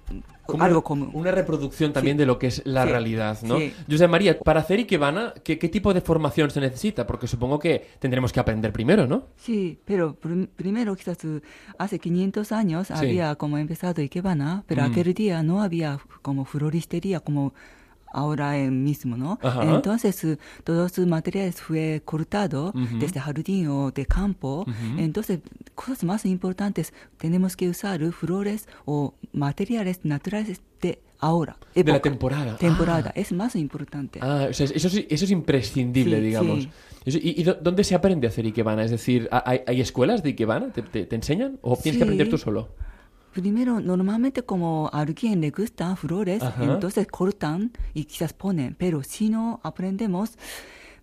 S8: algo común.
S1: Una reproducción también
S8: Sí.
S1: de lo que es la
S8: Sí.
S1: realidad, ¿no?
S8: Sí.
S1: José María, para hacer Ikebana, ¿qué, ¿qué tipo de formación se necesita? Porque supongo que tendremos que aprender primero, ¿no?
S8: Sí, pero prim- primero quizás hace 500 años había como empezado Ikebana, pero
S1: Mm.
S8: aquel día no había como floristería como ahora mismo, ¿no?
S1: Ajá.
S8: Entonces, eh, todos sus materiales fue cortado
S1: Ujú.
S8: desde jardín o de campo. Entonces, cosas más importantes, tenemos que usar flores o materiales naturales de ahora.
S1: De la temporada.
S8: Temporada, es más importante.
S1: Ah, o sea, eso, es- eso es imprescindible,
S8: Sí,
S1: digamos.
S8: sí.
S1: Eso- ¿Y, y dó- dónde se aprende a hacer Ikebana? Es decir, ¿hay, hay escuelas de Ikebana? ¿Te, te- te enseñan? ¿O tienes que aprender tú solo?
S8: Primero, normalmente como a alguien le gustan flores,
S1: Ajá.
S8: entonces cortan y quizás ponen, pero si no aprendemos,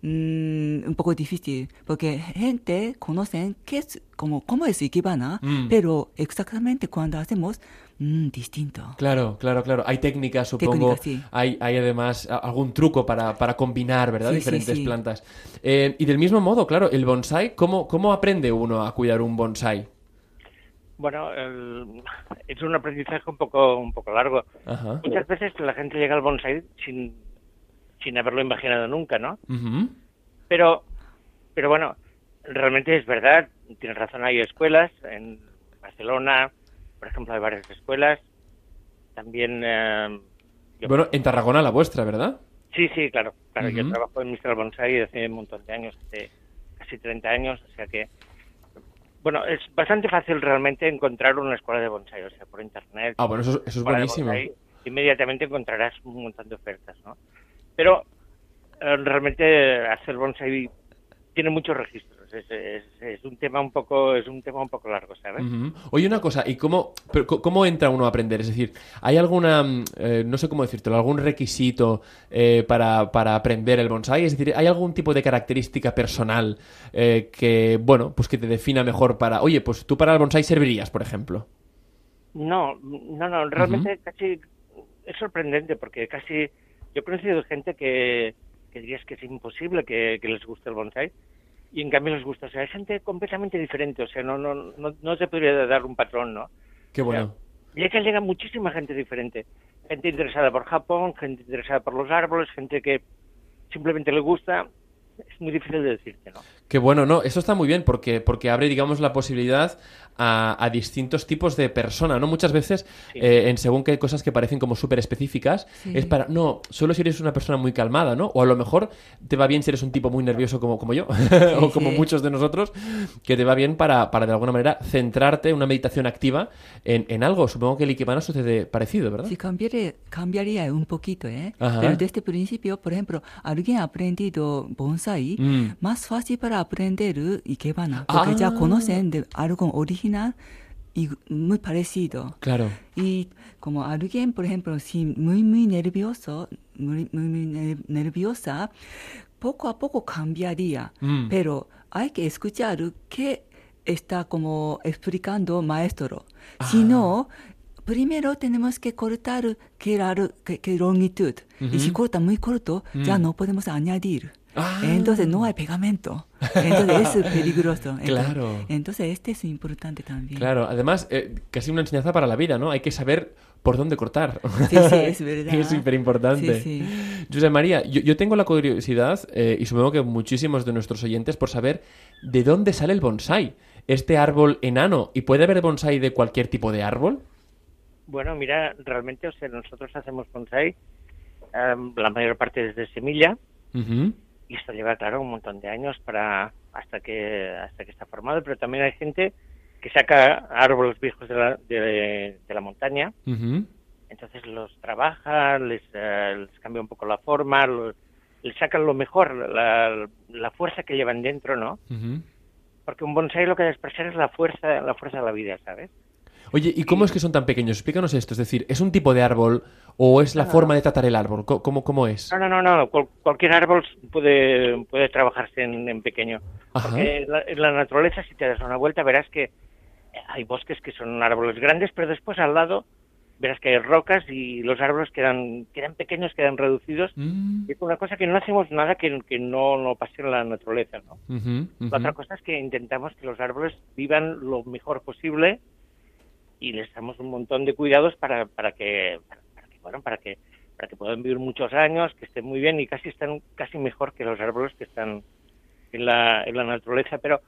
S8: mm, un poco difícil, porque gente conocen qué es, como, cómo es Ikebana,
S1: Mm.
S8: pero exactamente cuando hacemos, mm, distinto.
S1: Claro, claro, claro. Hay técnicas, supongo.
S8: Técnicas, sí.
S1: hay, hay además algún truco para, para combinar, ¿verdad?
S8: Sí,
S1: Diferentes
S8: sí.
S1: plantas. Eh, y del mismo modo, claro, el bonsai, ¿cómo, ¿cómo aprende uno a cuidar un bonsai?
S7: Bueno, el- es un aprendizaje un poco un poco largo.
S1: Ajá.
S7: Muchas veces la gente llega al bonsai sin, sin haberlo imaginado nunca, ¿no? Pero, pero bueno, realmente es verdad, tienes razón, hay escuelas en Barcelona, por ejemplo, hay varias escuelas. También, eh, yo-
S1: Bueno, en Tarragona la vuestra, ¿verdad?
S7: sí, sí, claro, claro, yo trabajo en Mr. Bonsai desde un montón de años, hace casi 30 años, o sea que, bueno, es bastante fácil realmente encontrar una escuela de bonsai, o sea, por internet.
S1: Ah, bueno, eso, eso es buenísimo.
S7: bonsai, inmediatamente encontrarás un montón de ofertas, ¿no? Pero eh, realmente hacer bonsai tiene muchos registros. Es, es- es un tema un poco es un tema un poco largo, ¿sabes?
S1: Ujú. Oye, una cosa, ¿y cómo, pero cómo entra uno a aprender? Es decir, ¿hay alguna, mm, eh, no sé cómo decírtelo, algún requisito eh, para, para aprender el bonsai? Es decir, ¿hay algún tipo de característica personal eh, que, bueno, pues que te defina mejor para, oye, pues tú para el bonsai servirías, por ejemplo?
S7: No, no, no, realmente casi es sorprendente porque casi yo he conocido gente que, que dirías que es imposible que, que les guste el bonsai y en cambio les gusta. O sea, hay gente completamente diferente, o sea, no, no, no, no se podría dar un patrón, ¿no?
S1: Qué bueno.
S7: Y que llega muchísima gente diferente. Gente interesada por Japón, gente interesada por los árboles, gente que simplemente le gusta. Es muy difícil de decirte, ¿no?
S1: Qué bueno, no, eso está muy bien porque, porque abre, digamos, la posibilidad a, a distintos tipos de persona, ¿no? Muchas veces,
S7: Sí.
S1: eh, en según qué cosas que parecen como súper específicas,
S8: Sí.
S1: es para, no, solo si eres una persona muy calmada, ¿no? O a lo mejor te va bien si eres un tipo muy nervioso como, como yo, o como
S8: sí.
S1: muchos de nosotros, que te va bien para, para de alguna manera centrarte en una meditación activa en, en algo. Supongo que el Ikebana sucede parecido, ¿verdad?
S8: Sí, cambiaría, cambiaría un poquito, ¿eh?
S1: Ajá.
S8: Pero desde el principio, por ejemplo, alguien ha aprendido bonsai,
S1: Mm.
S8: más fácil para aprender ikebana, porque
S1: Ah.
S8: ya conocen de algo original y muy parecido.
S1: Claro.
S8: Y como alguien, por ejemplo, si muy, muy nervioso, muy, muy, muy ner- nerviosa, poco a poco cambiaría.
S1: Mm.
S8: Pero hay que escuchar qué está como explicando maestro.
S1: Ah.
S8: Si no, primero tenemos que cortar qué, largo- qué- qué longitud. Y si corta muy corto, ya
S1: Mm.
S8: no podemos añadir.
S1: Ah.
S8: Entonces no hay pegamento. Entonces es peligroso. Entonces,
S1: Claro.
S8: Entonces este es importante también.
S1: Claro, además, eh, casi una enseñanza para la vida, ¿no? Hay que saber por dónde cortar.
S8: Sí, sí, es verdad.
S1: es súper importante.
S8: Sí, sí.
S1: José María, yo, yo tengo la curiosidad, eh, y supongo que muchísimos de nuestros oyentes, por saber de dónde sale el bonsai. Este árbol enano, ¿y puede haber bonsai de cualquier tipo de árbol?
S7: Bueno, mira, realmente, o sea, nosotros hacemos bonsai, em, la mayor parte desde semilla,
S1: Ujú.
S7: Y esto lleva, claro, un montón de años para hasta que hasta que está formado, pero también hay gente que saca árboles viejos de la, de, de la montaña, entonces los trabaja, les, eh, les cambia un poco la forma, los- les sacan lo mejor, la, la fuerza que llevan dentro, ¿no? Porque un bonsai lo que debe expresar es la fuerza, la fuerza de la vida, ¿sabes?
S1: Oye, ¿y cómo es que son tan pequeños? Explícanos esto. Es decir, ¿es un tipo de árbol o es la forma de tratar el árbol? ¿Cómo, cómo es?
S7: No, no, no, no. cual- cualquier árbol puede, puede trabajarse en, en pequeño.
S1: Ajá.
S7: Porque en la, en la naturaleza, si te das una vuelta, verás que hay bosques que son árboles grandes, pero después al lado verás que hay rocas y los árboles quedan, quedan pequeños, quedan reducidos.
S1: Mm.
S7: Y es una cosa que no hacemos nada que, que no, no pase en la naturaleza, ¿no? La otra cosa es que intentamos que los árboles vivan lo mejor posible y les damos un montón de cuidados para, para que, para, para que, para que, para que puedan vivir muchos años, que estén muy bien y casi están casi mejor que los árboles que están en la, en la naturaleza. Pero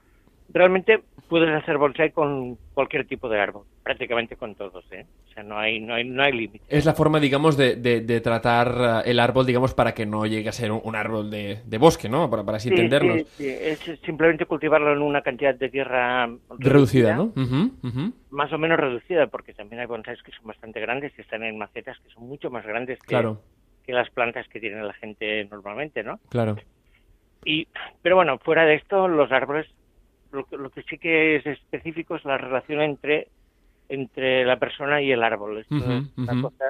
S7: realmente puedes hacer bonsai con cualquier tipo de árbol, prácticamente con todos, ¿eh? O sea, no hay, no hay, no hay límite.
S1: Es la forma, digamos, de, de- de tratar eh, el árbol, digamos, para que no llegue a ser un, árbol de, de bosque, ¿no? Para, para así
S7: Sí,
S1: entendernos.
S7: sí, sí, Es simplemente cultivarlo en una cantidad de tierra
S1: Reducida, ¿no?
S7: Más o menos reducida, porque también hay bonsáis que son bastante grandes y están en macetas que son mucho más grandes que,
S1: Claro,
S7: que las plantas que tiene la gente normalmente, ¿no?
S1: claro.
S7: Y, pero bueno, fuera de esto, los árboles, lo, que- lo que sí que es específico es la relación entre, entre la persona y el árbol. Una cosa,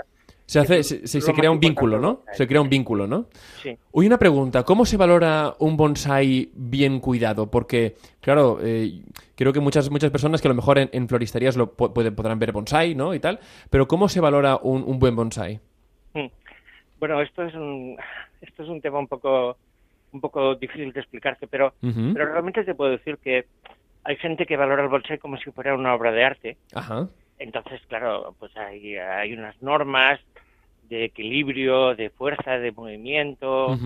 S1: Se, hace, se, se- crea un vínculo, ¿no? Se crea un vínculo, ¿no?
S7: sí.
S1: Oye, una pregunta, ¿cómo se valora un bonsai bien cuidado? Porque, claro, eh, creo que muchas, muchas personas que a lo mejor en, en floristerías lo pueden, podrán ver bonsai, ¿no? Y tal, pero ¿cómo se valora un, un buen bonsai?
S7: Mm. Bueno, esto es un, esto es un tema un poco, un poco difícil de explicarte, pero, pero realmente te puedo decir que hay gente que valora el bonsai como si fuera una obra de arte.
S1: Ajá.
S7: Entonces, claro, pues hay, hay unas normas de equilibrio, de fuerza, de movimiento,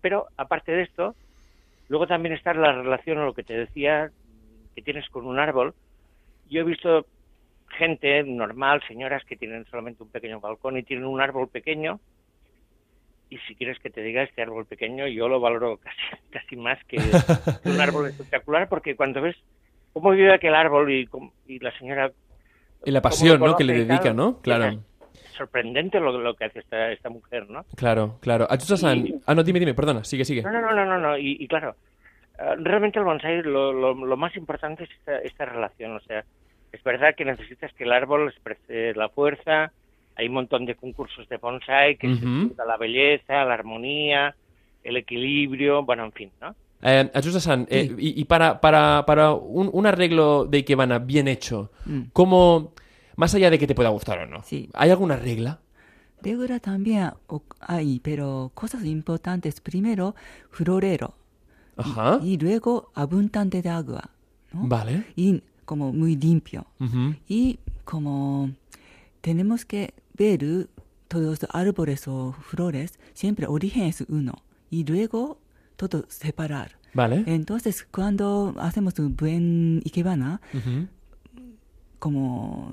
S7: pero aparte de esto, luego también está la relación o lo que te decía que tienes con un árbol. Yo he visto gente normal, señoras que tienen solamente un pequeño balcón y tienen un árbol pequeño. Y si quieres que te diga este árbol pequeño, yo lo valoro casi, casi más que, un árbol espectacular, porque cuando ves cómo vive aquel árbol y, y la señora
S1: Y la pasión, ¿no? Que le dedica, ¿no? Claro,
S7: sorprendente lo, lo que hace esta, esta mujer, ¿no?
S1: claro, claro. Ayusa-san...
S7: Y-
S1: Ah, no, dime, dime, perdona, sigue, sigue.
S7: No, no, no, no, no, no. Y, y claro, eh, realmente el bonsai lo, lo, lo más importante es esta, esta relación. O sea, es verdad que necesitas que el árbol exprese la fuerza. Hay un montón de concursos de bonsai que se
S1: Ujú.
S7: disfruta la belleza, la armonía, el equilibrio, bueno, en fin, ¿no?
S1: Eh, Ayusa-san, eh,
S8: Sí.
S1: y, y para, para, para un, un arreglo de Ikebana bien hecho,
S8: Mm.
S1: ¿cómo, más allá de que te pueda gustar o no,
S8: Sí.
S1: ¿hay alguna regla?
S8: Regla también hay, pero cosas importantes. Primero, florero.
S1: Ajá.
S8: Y luego, abundante de agua. ¿no?
S1: Vale.
S8: Y como muy limpio.
S1: Ujú.
S8: Y como tenemos que ver todos los árboles o flores, siempre origen es uno. Y luego todo separar.
S1: Vale.
S8: Entonces, cuando hacemos un buen ikebana,
S1: Ujú.
S8: como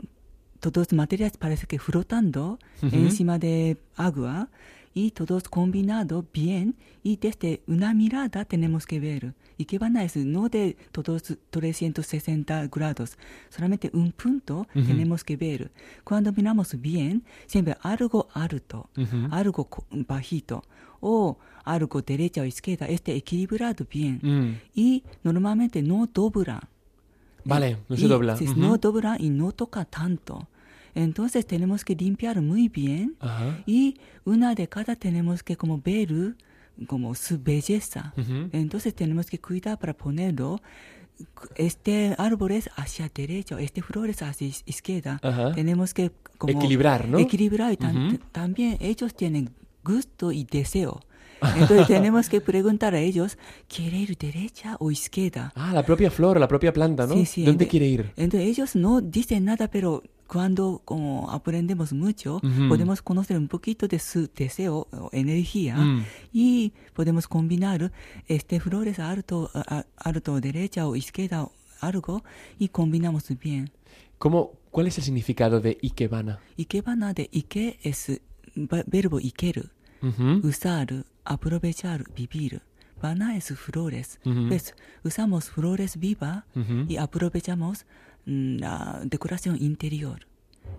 S8: todos los materiales parece que flotando
S1: Ujú.
S8: encima de agua y todos combinados bien y desde una mirada tenemos que ver. Y que van a es no de todos 360 grados, solamente un punto tenemos que ver. Cuando miramos bien, siempre algo alto, algo bajito o algo derecha o izquierda, esté equilibrado bien.
S1: Mm.
S8: Y normalmente no dobla.
S1: Vale, no se dobla.
S8: No dobla y no toca tanto. Entonces tenemos que limpiar muy bien
S1: Ajá.
S8: y una de cada tenemos que como ver como su belleza.
S1: Ujú.
S8: Entonces tenemos que cuidar para ponerlo. Este árbol es hacia derecha, este flor es hacia iz- izquierda.
S1: Ajá.
S8: Tenemos que como
S1: Equilibrar, ¿no?
S8: equilibrar y tam-
S1: Ujú.
S8: también ellos tienen gusto y deseo. Entonces tenemos que preguntar a ellos, ¿quiere ir derecha o izquierda?
S1: Ah, la propia flor, la propia planta, ¿no?
S8: Sí, sí,
S1: ¿Dónde
S8: ente-
S1: quiere ir?
S8: Entonces ellos no dicen nada, pero cuando como aprendemos mucho, podemos conocer un poquito de su deseo o energía
S1: Mm.
S8: y podemos combinar este flores alto, a- alto derecha o izquierda algo y combinamos bien.
S1: ¿Cómo, ¿Cuál es el significado de Ikebana?
S8: Ikebana de ike es verbo ikeru,
S1: Ujú.
S8: usar, aprovechar, vivir. Bana es flores. Pues usamos flores vivas y aprovechamos la decoración interior.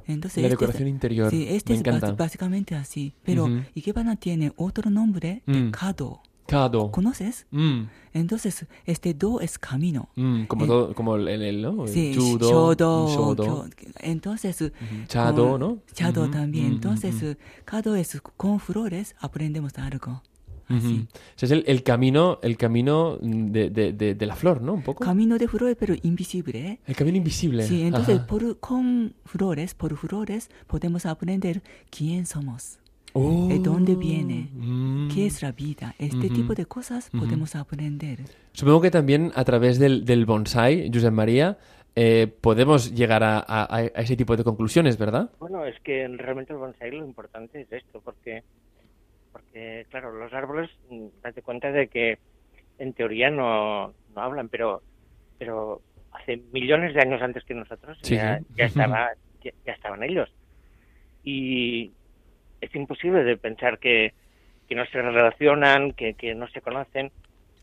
S8: Entonces,
S1: La
S8: este es-
S1: decoración interior.
S8: Sí, este
S1: Me
S8: es
S1: encanta.
S8: básicamente así. Pero
S1: Ujú.
S8: Ikebana tiene otro nombre de
S1: Mm.
S8: Kado.
S1: Kado.
S8: ¿Conoces?
S1: Mm.
S8: Entonces, este do es camino.
S1: Mm, como
S8: Eh,
S1: todo, como el, el, ¿no?
S8: Sí,
S1: judo,
S8: shodo,
S1: shodo.
S8: Entonces,
S1: Chado,
S8: con-
S1: ¿no?
S8: Chado
S1: Ujú,
S8: también.
S1: ujú,
S8: Entonces. Kado es con flores, aprendemos algo. Así.
S1: O sea, es el, el camino, el camino de, de, de, de la flor, ¿no? Un poco.
S8: Camino de flores, pero invisible. ¿eh?
S1: el camino invisible.
S8: Sí, entonces por, con flores, por flores, podemos aprender quién somos,
S1: Oh,
S8: de dónde viene,
S1: mm.
S8: qué es la vida. Este
S1: Ujú.
S8: tipo de cosas podemos aprender.
S1: Supongo que también a través del, del bonsai, Josep María, eh, podemos llegar a, a- a ese tipo de conclusiones, ¿verdad?
S7: Bueno, es que realmente el bonsai lo importante es esto, porque, porque claro, los árboles, mm, date cuenta de que en teoría no, no hablan, pero, pero hace millones de años antes que nosotros
S1: Sí,
S7: ya, ya estaba, ya, ya estaban ellos. y es imposible de pensar que, que no se relacionan, que, que no se conocen.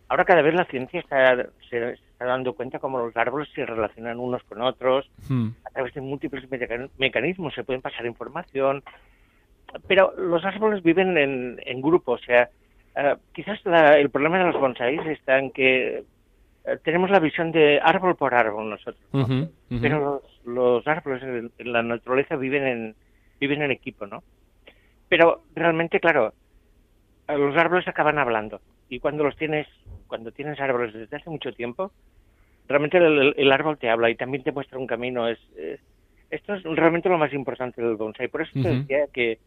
S7: Ahora cada vez la ciencia está, se está dando cuenta cómo los árboles se relacionan unos con otros,
S1: Hmm.
S7: a través de múltiples meca- mecanismos se pueden pasar información, pero los árboles viven en, en grupo, o sea, eh, quizás la- el problema de los bonsáis está en que eh, tenemos la visión de árbol por árbol nosotros, pero los, los árboles en, en la naturaleza viven en, viven en equipo, ¿no? Pero realmente, claro, eh, los árboles acaban hablando y cuando los tienes, cuando tienes árboles desde hace mucho tiempo, realmente el, el árbol te habla y también te muestra un camino. Es, eh, esto es realmente lo más importante del bonsai. Por eso te decía que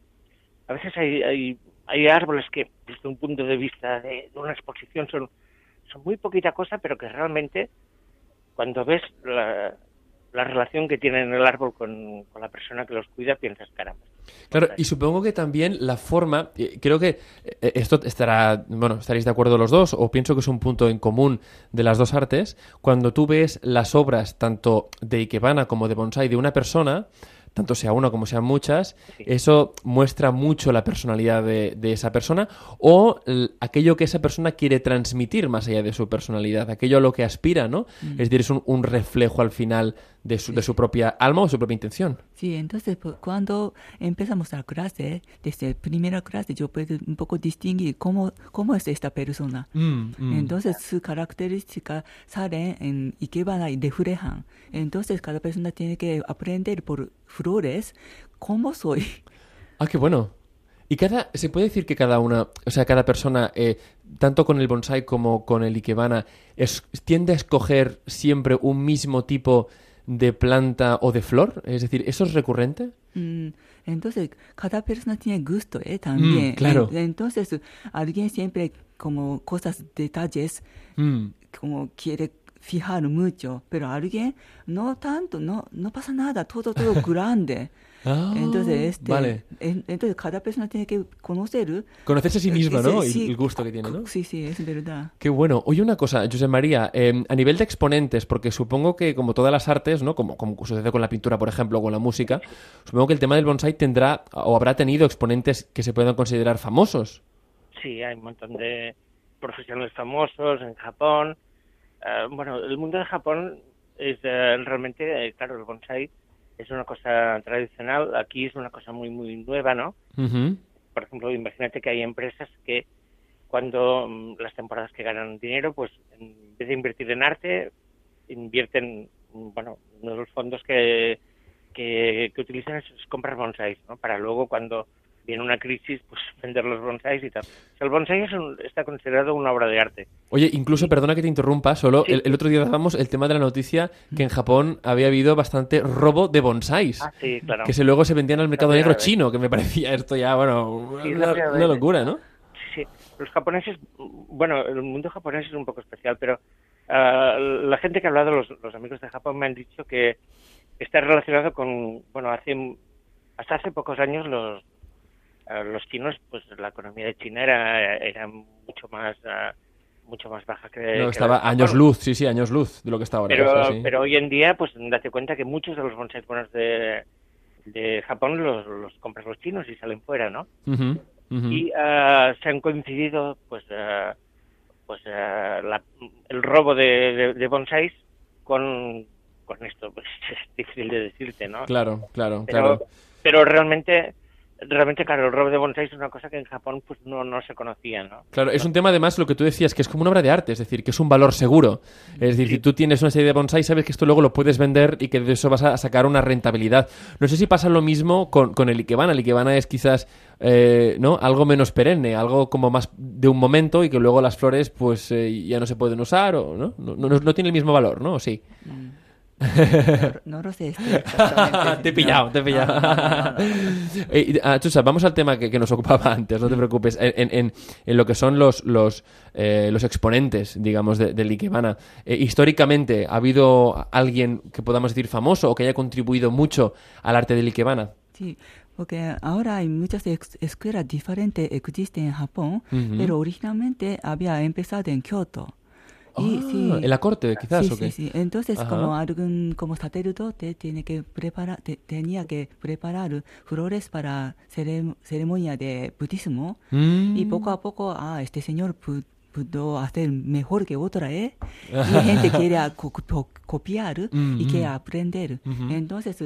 S7: a veces hay, hay, hay árboles que desde un punto de vista de, de una exposición son, son muy poquita cosa, pero que realmente cuando ves la, la relación que tiene el árbol con, con la persona que los cuida, piensas, caramba.
S1: Claro, y supongo que también la forma, creo que eh, esto estará, bueno, estaréis de acuerdo los dos, o pienso que es un punto en común de las dos artes, cuando tú ves las obras tanto de Ikebana como de bonsai de una persona, tanto sea una como sean muchas, eso muestra mucho la personalidad de, de esa persona o aquello que esa persona quiere transmitir más allá de su personalidad, aquello a lo que aspira, ¿no? Es decir, es un, un reflejo al final de su, de su propia alma o su propia intención.
S8: Sí, entonces pues, cuando empezamos la clase, desde primera clase yo puedo un poco distinguir cómo, cómo es esta persona. Entonces sus características salen en Ikebana y reflejan. Entonces cada persona tiene que aprender por flores cómo soy.
S1: Ah, qué bueno. Y cada, se puede decir que cada una, o sea, cada persona, eh, tanto con el bonsai como con el ikebana, es, tiende a escoger siempre un mismo tipo de planta o de flor. Es decir, ¿eso es recurrente?
S8: Mm, entonces, cada persona tiene gusto, ¿eh? También.
S1: Mm, claro.
S8: En- Entonces, alguien siempre como cosas, detalles,
S1: Mm.
S8: como quiere fijar mucho, pero alguien no tanto, no, no pasa nada, todo, todo grande.
S1: Ah,
S8: entonces, este,
S1: vale.
S8: en- entonces, cada persona tiene que conocer.
S1: Conocerse a sí misma,
S8: Sí,
S1: ¿no?
S8: sí,
S1: Y el gusto que tiene, ¿no?
S8: Sí, sí, es verdad.
S1: Qué bueno. Oye, una cosa, José María, eh, a nivel de exponentes, porque supongo que como todas las artes, ¿no? Como, como sucede con la pintura, por ejemplo, o con la música, supongo que el tema del bonsai tendrá o habrá tenido exponentes que se puedan considerar famosos.
S7: Sí, hay un montón de profesionales famosos en Japón. Eh, bueno, el mundo de Japón es eh, realmente, eh, claro, el bonsai es una cosa tradicional. Aquí es una cosa muy, muy nueva, ¿no?
S1: Ujú.
S7: Por ejemplo, imagínate que hay empresas que cuando mm, las temporadas que ganan dinero, pues en vez de invertir en arte, invierten, mm, bueno, uno de los fondos que, que, que utilizan es, es comprar bonsáis, ¿no? Para luego cuando viene una crisis, pues vender los bonsáis y tal. O sea, el bonsai es un- está considerado una obra de arte.
S1: Oye, incluso, perdona que te interrumpa, solo
S7: Sí.
S1: el, el otro día dábamos el tema de la noticia que en Japón había habido bastante robo de bonsáis.
S7: Ah, sí, claro.
S1: Que se luego se vendían al mercado negro
S7: vez.
S1: chino, que me parecía esto ya, bueno,
S7: Sí,
S1: una, locura, ¿no?
S7: Sí, sí. Los japoneses, bueno, el mundo japonés es un poco especial, pero ah, la gente que ha hablado, los, los amigos de Japón, me han dicho que está relacionado con, bueno, hace hasta hace pocos años los los chinos, pues la economía de China era, era mucho más ah, mucho más baja que, que
S1: No, estaba
S7: Japón.
S1: años luz, sí, sí, años luz de lo que está ahora.
S7: Pero,
S1: sí.
S7: pero hoy en día, pues date cuenta que muchos de los bonsais buenos de, de Japón los, los compran los chinos y salen fuera, ¿no?
S1: Ujú.
S7: y ah, se han coincidido pues ah, pues la- el robo de, de, de bonsáis con con esto pues es difícil de decirte no
S1: Claro, claro,
S7: pero
S1: claro.
S7: pero realmente realmente claro el robo de bonsáis es una cosa que en Japón pues no no se conocía no
S1: Claro, es un tema además lo que tú decías, que es como una obra de arte, es decir, que es un valor seguro. Es decir, si tú tienes una serie de bonsai, sabes que esto luego lo puedes vender y que de eso vas a sacar una rentabilidad. No sé si pasa lo mismo con, con el Ikebana. El Ikebana es quizás eh, ¿no? algo menos perenne, algo como más de un momento y que luego las flores pues eh, ya no se pueden usar o no, no, no, no tiene el mismo valor, ¿no? ¿O sí?
S8: No, no lo sé.
S1: te he pillado, te he pillado. Eh, ah, Chusa, vamos al tema que, que nos ocupaba antes, no te preocupes. En, en- en- lo que son los, los, eh, los exponentes, digamos, de- del Ikebana. Eh, históricamente, ¿ha habido alguien que podamos decir famoso o que haya contribuido mucho al arte del Ikebana?
S8: Sí, porque ahora hay muchas ex- escuelas diferentes existen en Japón,
S1: Ujú.
S8: pero originalmente había empezado en Kioto. Y,
S1: Ah,
S8: sí.
S1: ¿En la corte, quizás,
S8: sí,
S1: o qué?
S8: sí, sí. Entonces,
S1: Ajá.
S8: como algún como sacerdote tiene que preparar, te- tenía que preparar flores para cerem- ceremonia de budismo
S1: Mm.
S8: y poco a poco, ah, este señor pu- pudo hacer mejor que otra, ¿eh? Y gente quiere co- co- copiar
S1: Mm,
S8: y quiere
S1: mm.
S8: aprender.
S1: Ujú.
S8: Entonces,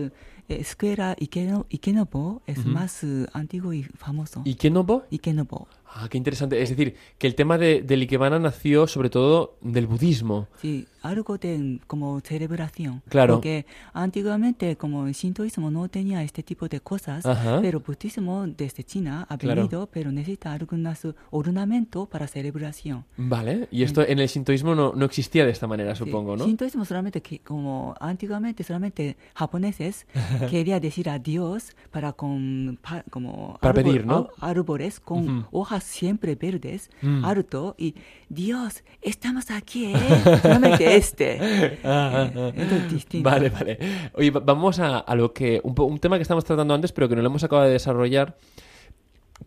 S8: eh, escuela Ikeno- Ikenobo es
S1: Ujú.
S8: más eh, antiguo y famoso.
S1: Po?
S8: Ikenobo.
S1: Ah, qué interesante. Es decir, que el tema de, del Ikebana nació sobre todo del budismo.
S8: Sí, algo de como celebración.
S1: Claro.
S8: Porque antiguamente como el shintoísmo no tenía este tipo de cosas,
S1: Ajá.
S8: pero budismo desde China ha
S1: Claro.
S8: venido, pero necesita algunas ornamentos para celebración.
S1: Vale. Y esto en el sintoísmo no, no existía de esta manera,
S8: Sí,
S1: supongo, ¿no?
S8: Shintoísmo solamente que como antiguamente solamente japoneses quería decir adiós para con pa- como
S1: Para pedir, ¿no?
S8: árboles con
S1: Ujú.
S8: hojas siempre verdes
S1: Mm.
S8: alto y Dios estamos aquí ¿eh? solamente este
S1: Ah, ah, ah.
S8: Entonces, distinto.
S1: Vale, vale. Oye, va- vamos a, a lo que. Un, un tema que estamos tratando antes, pero que no lo hemos acabado de desarrollar.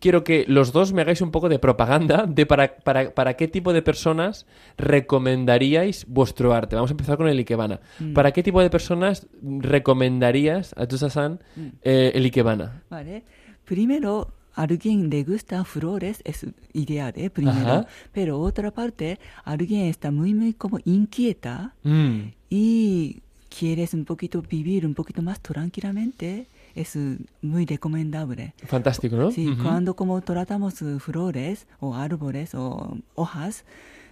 S1: Quiero que los dos me hagáis un poco de propaganda de para, para, para qué tipo de personas recomendaríais vuestro arte. Vamos a empezar con el Ikebana.
S8: Mm.
S1: ¿Para qué tipo de personas recomendarías a Tusa-san
S8: Mm.
S1: eh, el Ikebana?
S8: Vale. Primero, alguien le gusta flores, es ideal, ¿eh? Primero.
S1: Ajá.
S8: Pero otra parte, alguien está muy, muy como inquieta
S1: Mm.
S8: y quieres un poquito vivir un poquito más tranquilamente, es muy recomendable.
S1: Fantástico, ¿no?
S8: Sí,
S1: Ujú.
S8: cuando como tratamos eh, flores o árboles o hojas, mm,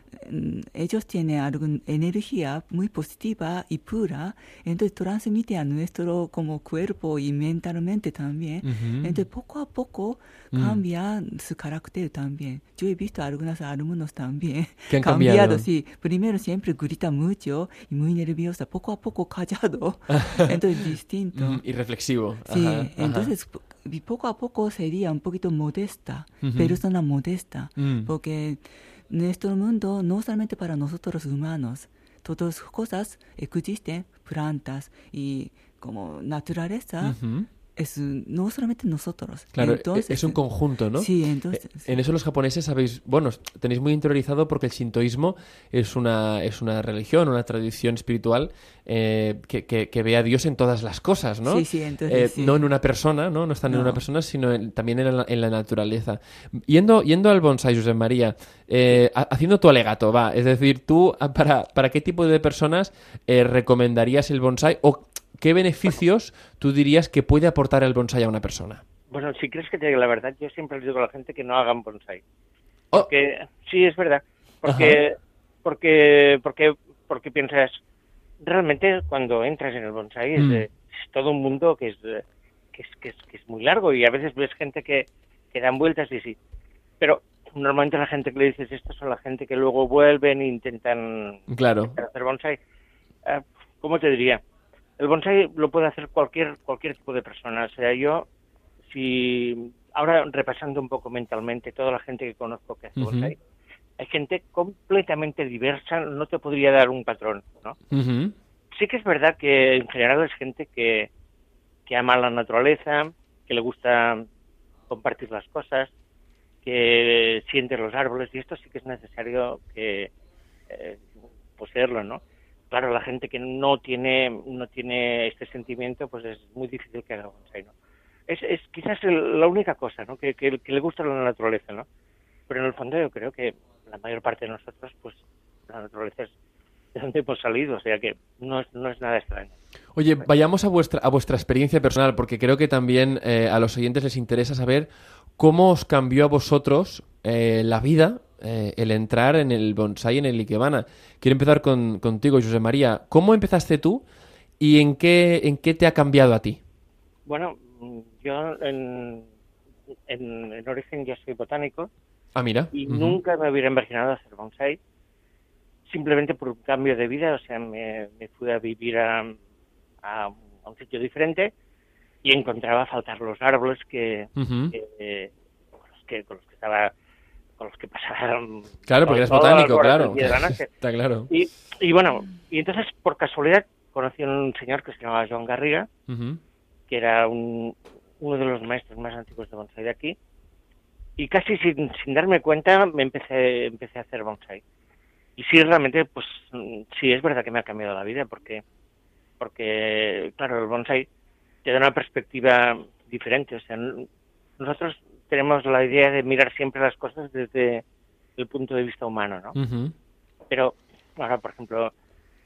S8: ellos tienen alguna energía muy positiva y pura, entonces transmite a nuestro como cuerpo y mentalmente también. Entonces poco a poco
S1: Mm.
S8: cambia su carácter también. Yo he visto a algunos alumnos también
S1: Que han cambiado.
S8: sí. Primero siempre grita mucho y muy nerviosa, poco a poco callado, entonces distinto.
S1: Mm, Y reflexivo.
S8: Sí,
S1: Ajá,
S8: entonces poco a poco sería un poquito modesta,
S1: Ujú.
S8: persona modesta,
S1: Mm.
S8: porque nuestro mundo no solamente para nosotros humanos, todas cosas existen, plantas y como naturaleza. Es no solamente nosotros.
S1: Claro, e-
S8: entonces,
S1: es un conjunto, ¿no?
S8: Sí, entonces
S1: Eh, En eso los japoneses sabéis, bueno, tenéis muy interiorizado porque el shintoísmo es una, es una religión, una tradición espiritual eh, que, que- que ve a Dios en todas las cosas, ¿no?
S8: Sí, sí, entonces
S1: Eh,
S8: sí.
S1: No en una persona, ¿no? No están en una persona, sino en- también en la, en la naturaleza. Yendo, yendo al bonsai, José María, eh, ha- haciendo tu alegato, va, es decir, tú, ah, ¿para, para qué tipo de personas eh, recomendarías el bonsai o qué beneficios tú dirías que puede aportar el bonsai a una persona?
S7: Bueno, si crees que te diga la verdad, yo siempre les digo a la gente que no hagan bonsai.
S1: Oh.
S7: Porque, sí, es verdad. Porque, porque, porque, porque piensas, realmente cuando entras en el bonsai es,
S1: Mm.
S7: de- es todo un mundo que es, que es, que es, que es muy largo y a veces ves gente que, que dan vueltas y sí. Pero normalmente la gente que le dices esto son la gente que luego vuelven e intentan
S1: Claro.
S7: hacer bonsai. Ah, ¿Cómo te diría? El bonsai lo puede hacer cualquier cualquier tipo de persona. O sea, yo, si ahora repasando un poco mentalmente toda la gente que conozco que hace bonsai, hay gente completamente diversa, no te podría dar un patrón, ¿no? Sí que es verdad que en general es gente que, que ama la naturaleza, que le gusta compartir las cosas, que siente los árboles y esto sí que es necesario que eh, poseerlo, ¿no? Claro, la gente que no tiene no tiene este sentimiento, pues es muy difícil que haga bonsai, ¿no? Es, es quizás el- la única cosa, ¿no? Que, que, que le gusta la naturaleza, ¿no? Pero en el fondo yo creo que la mayor parte de nosotros, pues la naturaleza es de donde hemos salido, o sea que no es, no es nada extraño.
S1: Oye, vayamos a vuestra, a vuestra experiencia personal, porque creo que también eh, a los oyentes les interesa saber cómo os cambió a vosotros eh, la vida eh, el entrar en el bonsai, en el Ikebana. Quiero empezar con, contigo, José María. ¿Cómo empezaste tú y en qué, en qué te ha cambiado a ti?
S7: Bueno, mm, yo en, en, en origen yo soy botánico
S1: Ah, mira.
S7: y nunca me hubiera imaginado hacer bonsai, simplemente por un cambio de vida, o sea, me, me fui a vivir a, a, a un sitio diferente y encontraba faltar los árboles que,
S1: Ujú.
S7: que- con los que con los que estaba con los que pasaban
S1: Claro, porque eres botánico, claro. Está claro.
S7: Y, y bueno, y entonces por casualidad conocí a un señor que se llamaba Joan Garriga, que era un, uno de los maestros más antiguos de bonsai de aquí, y casi sin, sin darme cuenta me empecé, empecé a hacer bonsai. y sí, realmente, pues sí, es verdad que me ha cambiado la vida, porque, porque claro, el bonsai te da una perspectiva diferente. O sea, nosotros tenemos la idea de mirar siempre las cosas desde el punto de vista humano, ¿no? Pero ahora, por ejemplo,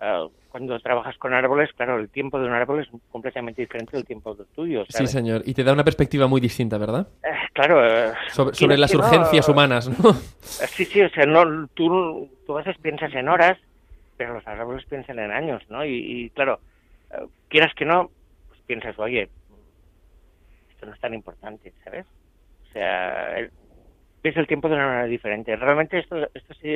S7: eh, cuando trabajas con árboles, claro, el tiempo de un árbol es completamente diferente del tiempo del tuyo.
S1: Sí,
S7: ¿sabes?
S1: señor. Y te da una perspectiva muy distinta, ¿verdad?
S7: Eh, claro. eh,
S1: Sobre, las
S7: no,
S1: urgencias humanas, ¿no?
S7: Sí, sí, o sea, no, tú, tú a veces piensas en horas, pero los árboles piensan en años, ¿no? Y, y, claro, quieras que no, pues piensas, oye, esto no es tan importante, ¿sabes? Sea, ves el tiempo de una manera diferente. Realmente esto, esto sí,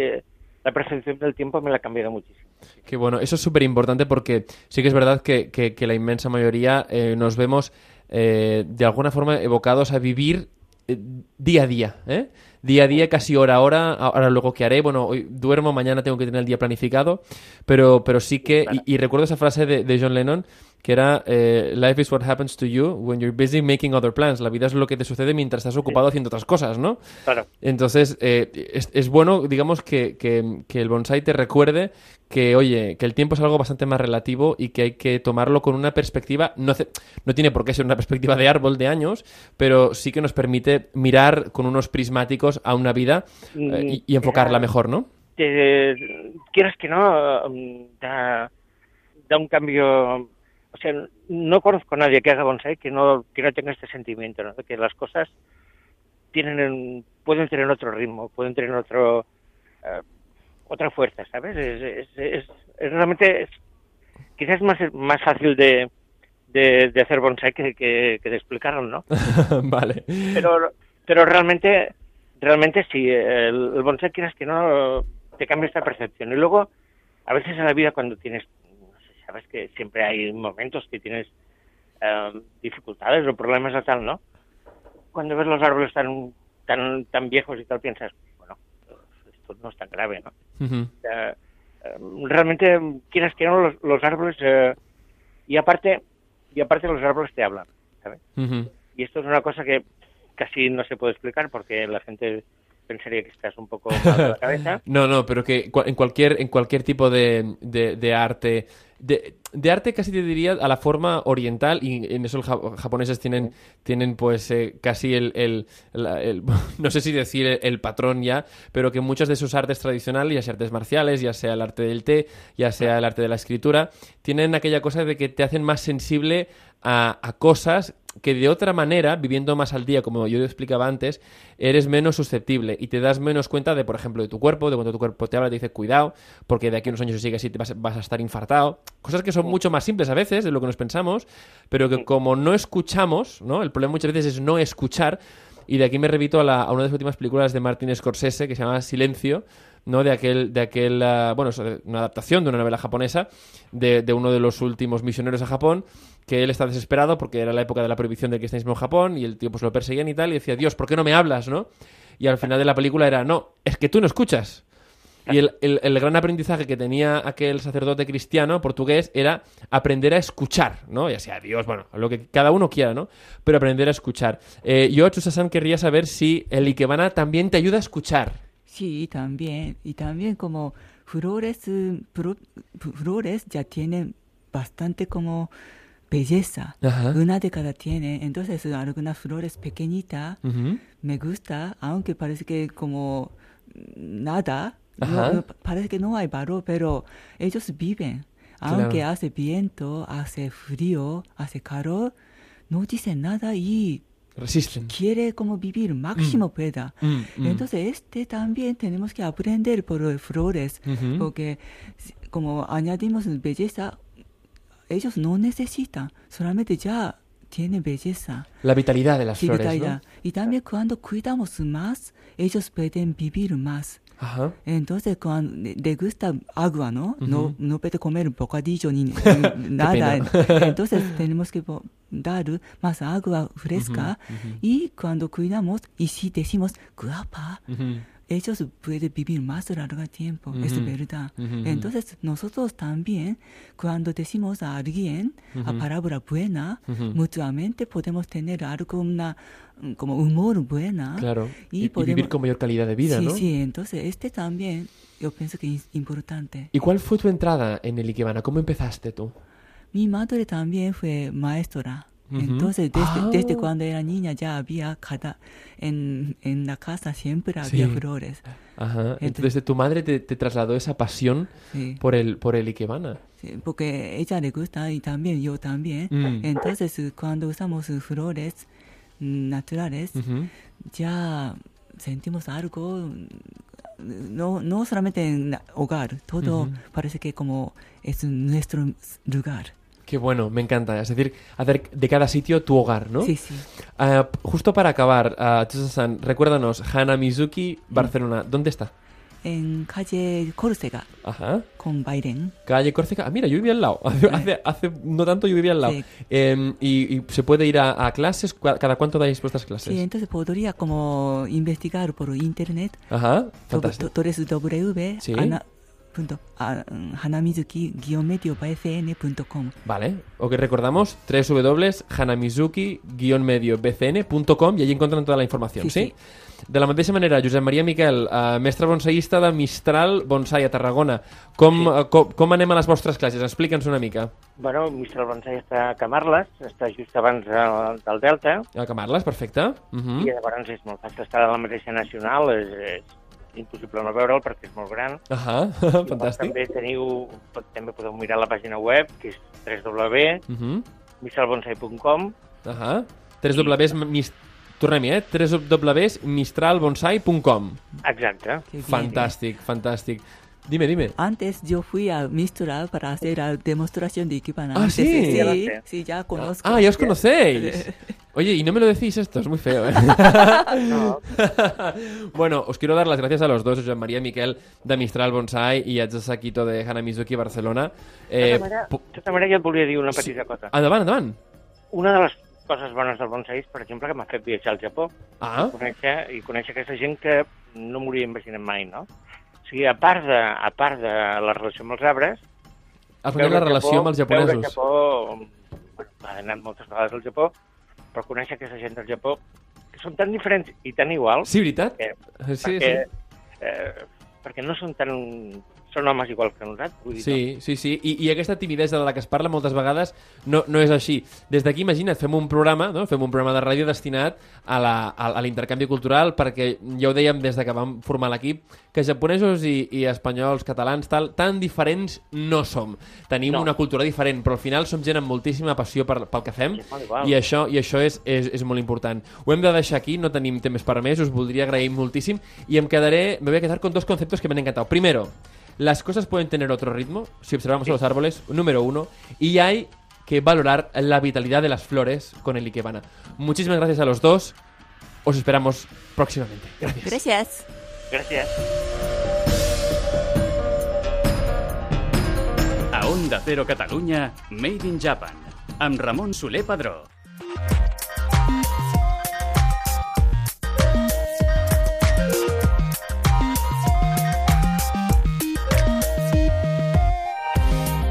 S7: la percepción del tiempo me la ha cambiado muchísimo.
S1: Que bueno, eso es súper importante porque sí que es verdad que, que- que la inmensa mayoría eh, nos vemos eh, de alguna forma evocados a vivir eh, día a día, ¿eh? Día a día, casi hora a hora, ahora luego qué haré, bueno, hoy duermo, mañana tengo que tener el día planificado, pero, pero sí que, y, y recuerdo esa frase de, de John Lennon, que era, eh, life is what happens to you when you're busy making other plans, la vida es lo que te sucede mientras estás ocupado haciendo otras cosas, ¿no?
S7: Claro.
S1: Entonces, eh, es, es bueno, digamos, que, que- que el bonsai te recuerde que, oye, que el tiempo es algo bastante más relativo y que hay que tomarlo con una perspectiva, no, ce- no tiene por qué ser una perspectiva de árbol de años, pero sí que nos permite mirar con unos prismáticos a una vida eh, y, y enfocarla
S7: Mm,
S1: mejor, ¿no?
S7: te, quieras que no, mm, da, da un cambio. O sea, no conozco a nadie que haga bonsai que no, que no tenga este sentimiento, ¿no? Que las cosas tienen pueden tener otro ritmo, pueden tener otro eh, otra fuerza, ¿sabes? Es, es, es- es realmente es- quizás es más, más fácil de, de, de hacer bonsai que, que, que de explicarlo, ¿no?
S1: vale.
S7: pero pero realmente realmente sí el, el bonsai quieras que no te cambia esta percepción y luego a veces en la vida cuando tienes no sé, sabes que siempre hay momentos que tienes eh, dificultades o problemas o tal no cuando ves los árboles tan tan tan viejos y tal piensas bueno esto no es tan grave no Eh, realmente quieras que no los, los árboles eh, y aparte y aparte los árboles te hablan sabes y esto es una cosa que casi no se puede explicar porque la gente pensaría que estás un poco mal de la cabeza.
S1: No, no, pero que en cualquier, en cualquier tipo de, de- arte, de, arte casi te diría a la forma oriental, y en eso los ja- japoneses tienen, tienen pues eh, casi el, el- no sé si decir el, el patrón ya, pero que muchas de sus artes tradicionales, ya sea artes marciales, ya sea el arte del té, ya sea el arte de la escritura, tienen aquella cosa de que te hacen más sensible a, a cosas que de otra manera, viviendo más al día, como yo explicaba antes, eres menos susceptible y te das menos cuenta de, por ejemplo, de tu cuerpo, de cuando tu cuerpo te habla, te dice cuidado, porque de aquí a unos años si sigue así te vas, vas a estar infartado. Cosas que son mucho más simples a veces de lo que nos pensamos, pero que como no escuchamos, ¿no? El problema muchas veces es no escuchar. Y de aquí me repito a, la- a una de las últimas películas de Martin Scorsese que se llama Silencio, ¿no? De aquel, de aquel ah, bueno, una adaptación de una novela japonesa de, de uno de los últimos misioneros a Japón, que él está desesperado porque era la época de la prohibición del cristianismo en Japón y el tío pues lo perseguían y tal, y decía, Dios, ¿por qué no me hablas, no? Y al final de la película era, no, es que tú no escuchas. Y el, el- el gran aprendizaje que tenía aquel sacerdote cristiano portugués era aprender a escuchar, ¿no? Ya sea Dios, bueno, lo que cada uno quiera, ¿no? Pero aprender a escuchar. Eh, yo, Chusasan, querría saber si el Ikebana también te ayuda a escuchar.
S8: Sí, también. Y también como flores, pro- flores ya tienen bastante como belleza.
S1: Ajá.
S8: Una de cada tiene. Entonces algunas flores pequeñitas me gusta, aunque parece que como nada,
S1: Ajá.
S8: no- parece que no hay valor, pero ellos viven. Aunque
S1: Claro.
S8: hace viento, hace frío, hace calor, no dicen nada y
S1: Resisten.
S8: quiere como vivir máximo pueda.
S1: Mm, mm.
S8: Entonces este también tenemos que aprender por flores,
S1: Ujú.
S8: porque como añadimos belleza, ellos no necesitan, solamente ya tiene belleza.
S1: La vitalidad de las
S8: Sí,
S1: flores,
S8: vitalidad. Y también cuando cuidamos más, ellos pueden vivir más.
S1: ¿No? Ajá.
S8: Entonces, cuando le- gusta agua, ¿no? no,
S1: Ujú.
S8: no puede comer bocadillo ni nada. Entonces, tenemos que dar más agua fresca.
S1: Ujú, ujú.
S8: Y cuando cuidamos, y si decimos guapa. Ellos pueden vivir más largo tiempo, es verdad. Entonces, nosotros también, cuando decimos a alguien a
S1: Ujú.
S8: palabra buena, mutuamente podemos tener algo, una, como humor buena.
S1: Claro.
S8: Y
S1: Y, y vivir
S8: podemos-
S1: con mayor calidad de vida,
S8: sí,
S1: ¿no?
S8: sí, entonces este también yo pienso que es importante.
S1: ¿Y cuál fue tu entrada en el Ikebana? ¿Cómo empezaste tú?
S8: Mi madre también fue maestra. Entonces, desde,
S1: Ah.
S8: desde cuando era niña ya había cada, en, en la casa siempre había
S1: Sí.
S8: flores.
S1: Ajá.
S8: Ent-
S1: Entonces tu madre te, te trasladó esa pasión
S8: Sí.
S1: por el, por el Ikebana.
S8: Sí, porque ella le gusta y también yo también.
S1: Mm.
S8: Entonces, cuando usamos flores naturales, ya sentimos algo, no, no solamente en hogar, todo
S1: Ujú.
S8: parece que como es nuestro lugar.
S1: Qué bueno, me encanta. Es decir, hacer de cada sitio tu hogar, ¿no?
S8: Sí, sí.
S1: Ah, justo para acabar, uh, Tsusa-san, recuérdanos, Hana Mizuki, Barcelona. ¿Dónde está?
S8: En calle Córcega,
S1: Ajá.
S8: con Bairén.
S1: Calle Córcega. Ah, mira, yo vivía al lado. Hace, hace, hace no tanto yo vivía al lado.
S8: Sí.
S1: Em, y, y se puede ir a, a clases. ¿Cu- ¿Cada cuánto dais vuestras clases?
S8: Sí, entonces podría como investigar por internet
S1: Ajá. Fantástico.
S8: www
S1: Sí.
S8: ana- punto, a- hanamizuki-mediobfn.com
S1: Vale. O que recordamos, www.hanamizuki-bcn.com y allí encuentran toda la información,
S8: Sí,
S1: sí?
S8: sí.
S1: De la mateixa manera, Josep Maria Miquel, eh, mestre bonsaïsta de Mistral Bonsai a Tarragona. Com,
S7: Sí.
S1: eh, com, com anem a les vostres classes? Explica'ns una mica.
S7: Bueno, Mistral Bonsai està a Camarles, està just abans de, del Delta,
S1: A Camarles, perfecte. Uh -huh.
S7: i llavors és molt fàcil estar a la mateixa nacional, és, és impossible no veure'l perquè és molt gran.
S1: Ahà,
S7: Llavors
S1: fantàstic.
S7: També teniu, pot- també podeu mirar la pàgina web, que és www.mistralbonsai.com
S1: Uh -huh. Ahà. 3 W mis... Tornem-hi, eh? 3 www.mistralbonsai.com
S7: Exacte.
S1: Fantàstic, fantàstic. Dime, dime.
S8: Antes yo fui a Mistral para hacer la demostración de Ikebana.
S1: Ah, ¿sí?
S8: Sí,
S7: sé.
S8: sí, ya conozco.
S1: Ah, ya os conocéis. Oye, y no me lo decís esto, es muy feo, ¿eh?
S7: No,
S1: bueno, os quiero dar las gracias a los dos, Josep María y Miquel de Mistral Bonsai y a Sakito de Hanamizuki Barcelona. Eh,
S7: manera, de tota manera jo et volia dir una petita cosa.
S1: endavant, endavant.
S7: Una de les coses bones del bonsai és, per exemple, que m'ha fet viatjar al Japó
S1: Ah,
S7: conèixer, i conèixer aquesta gent que no m'hauria imaginat mai, no? O sigui, a part de, a part de la relació amb els arbres...
S1: has la
S7: veure
S1: relació
S7: Japó-
S1: amb els
S7: Veure
S1: japonesos.
S7: el Japó... Bueno, he anat moltes vegades al Japó, però conèixer aquesta gent del Japó que són tan diferents i tan iguals
S1: Sí, veritat?
S7: que,
S1: Sí,
S7: perquè,
S1: sí.
S7: eh, perquè no són tan... Són homes igual que nosaltres, vull dir,
S1: Sí, sí, sí. I, I aquesta timidesa de la que es parla moltes vegades no, no és així. Des d'aquí, imagina't, fem un programa, no? fem un programa de ràdio destinat a l'intercanvi cultural perquè ja ho dèiem des de que vam formar l'equip, que japonesos i, i espanyols, catalans, tal, tan diferents no som. Tenim
S7: No.
S1: una cultura diferent, però al final som gent amb moltíssima passió per, pel que fem
S7: Sí,
S1: i això, i això és, és, és molt important. Ho hem de deixar aquí, no tenim temps per més, us voldria agrair moltíssim i em quedaré, me voy a quedar con dos conceptos que me han encantado. Primero, las cosas pueden tener otro ritmo si observamos a los árboles, número uno, y hay que valorar la vitalidad de las flores con el Ikebana. Muchísimas gracias a los dos, os esperamos próximamente. Gracias.
S8: Gracias.
S7: Gràcies.
S2: A Onda Cero Catalunya, Made in Japan, amb Ramon Soler Padró.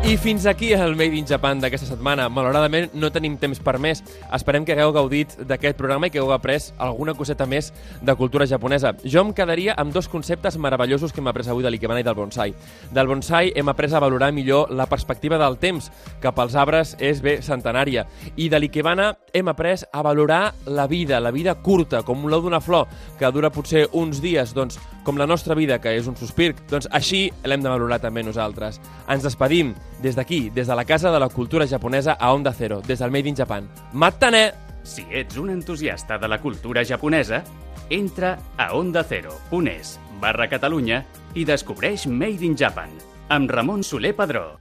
S1: I fins aquí el Made in Japan d'aquesta setmana. Malauradament no tenim temps per més. Esperem que hagueu gaudit d'aquest programa i que hagueu après alguna coseta més de cultura japonesa. Jo em quedaria amb dos conceptes meravellosos que hem après avui de l'Ikebana i del bonsai. Del bonsai hem après a valorar millor la perspectiva del temps, que pels arbres és bé centenària. I de l'Ikebana hem après a valorar la vida, la vida curta, com l'ou d'una flor, que dura potser uns dies, doncs, com la nostra vida, que és un sospir, doncs així l'hem de valorar també nosaltres. Ens despedim des d'aquí, des de la Casa de la Cultura Japonesa a Onda Cero, des del Made in Japan. Matane!
S2: Si ets un entusiasta de la cultura japonesa, entra a ondacero.es barra Catalunya i descobreix Made in Japan amb Ramon Soler Padró.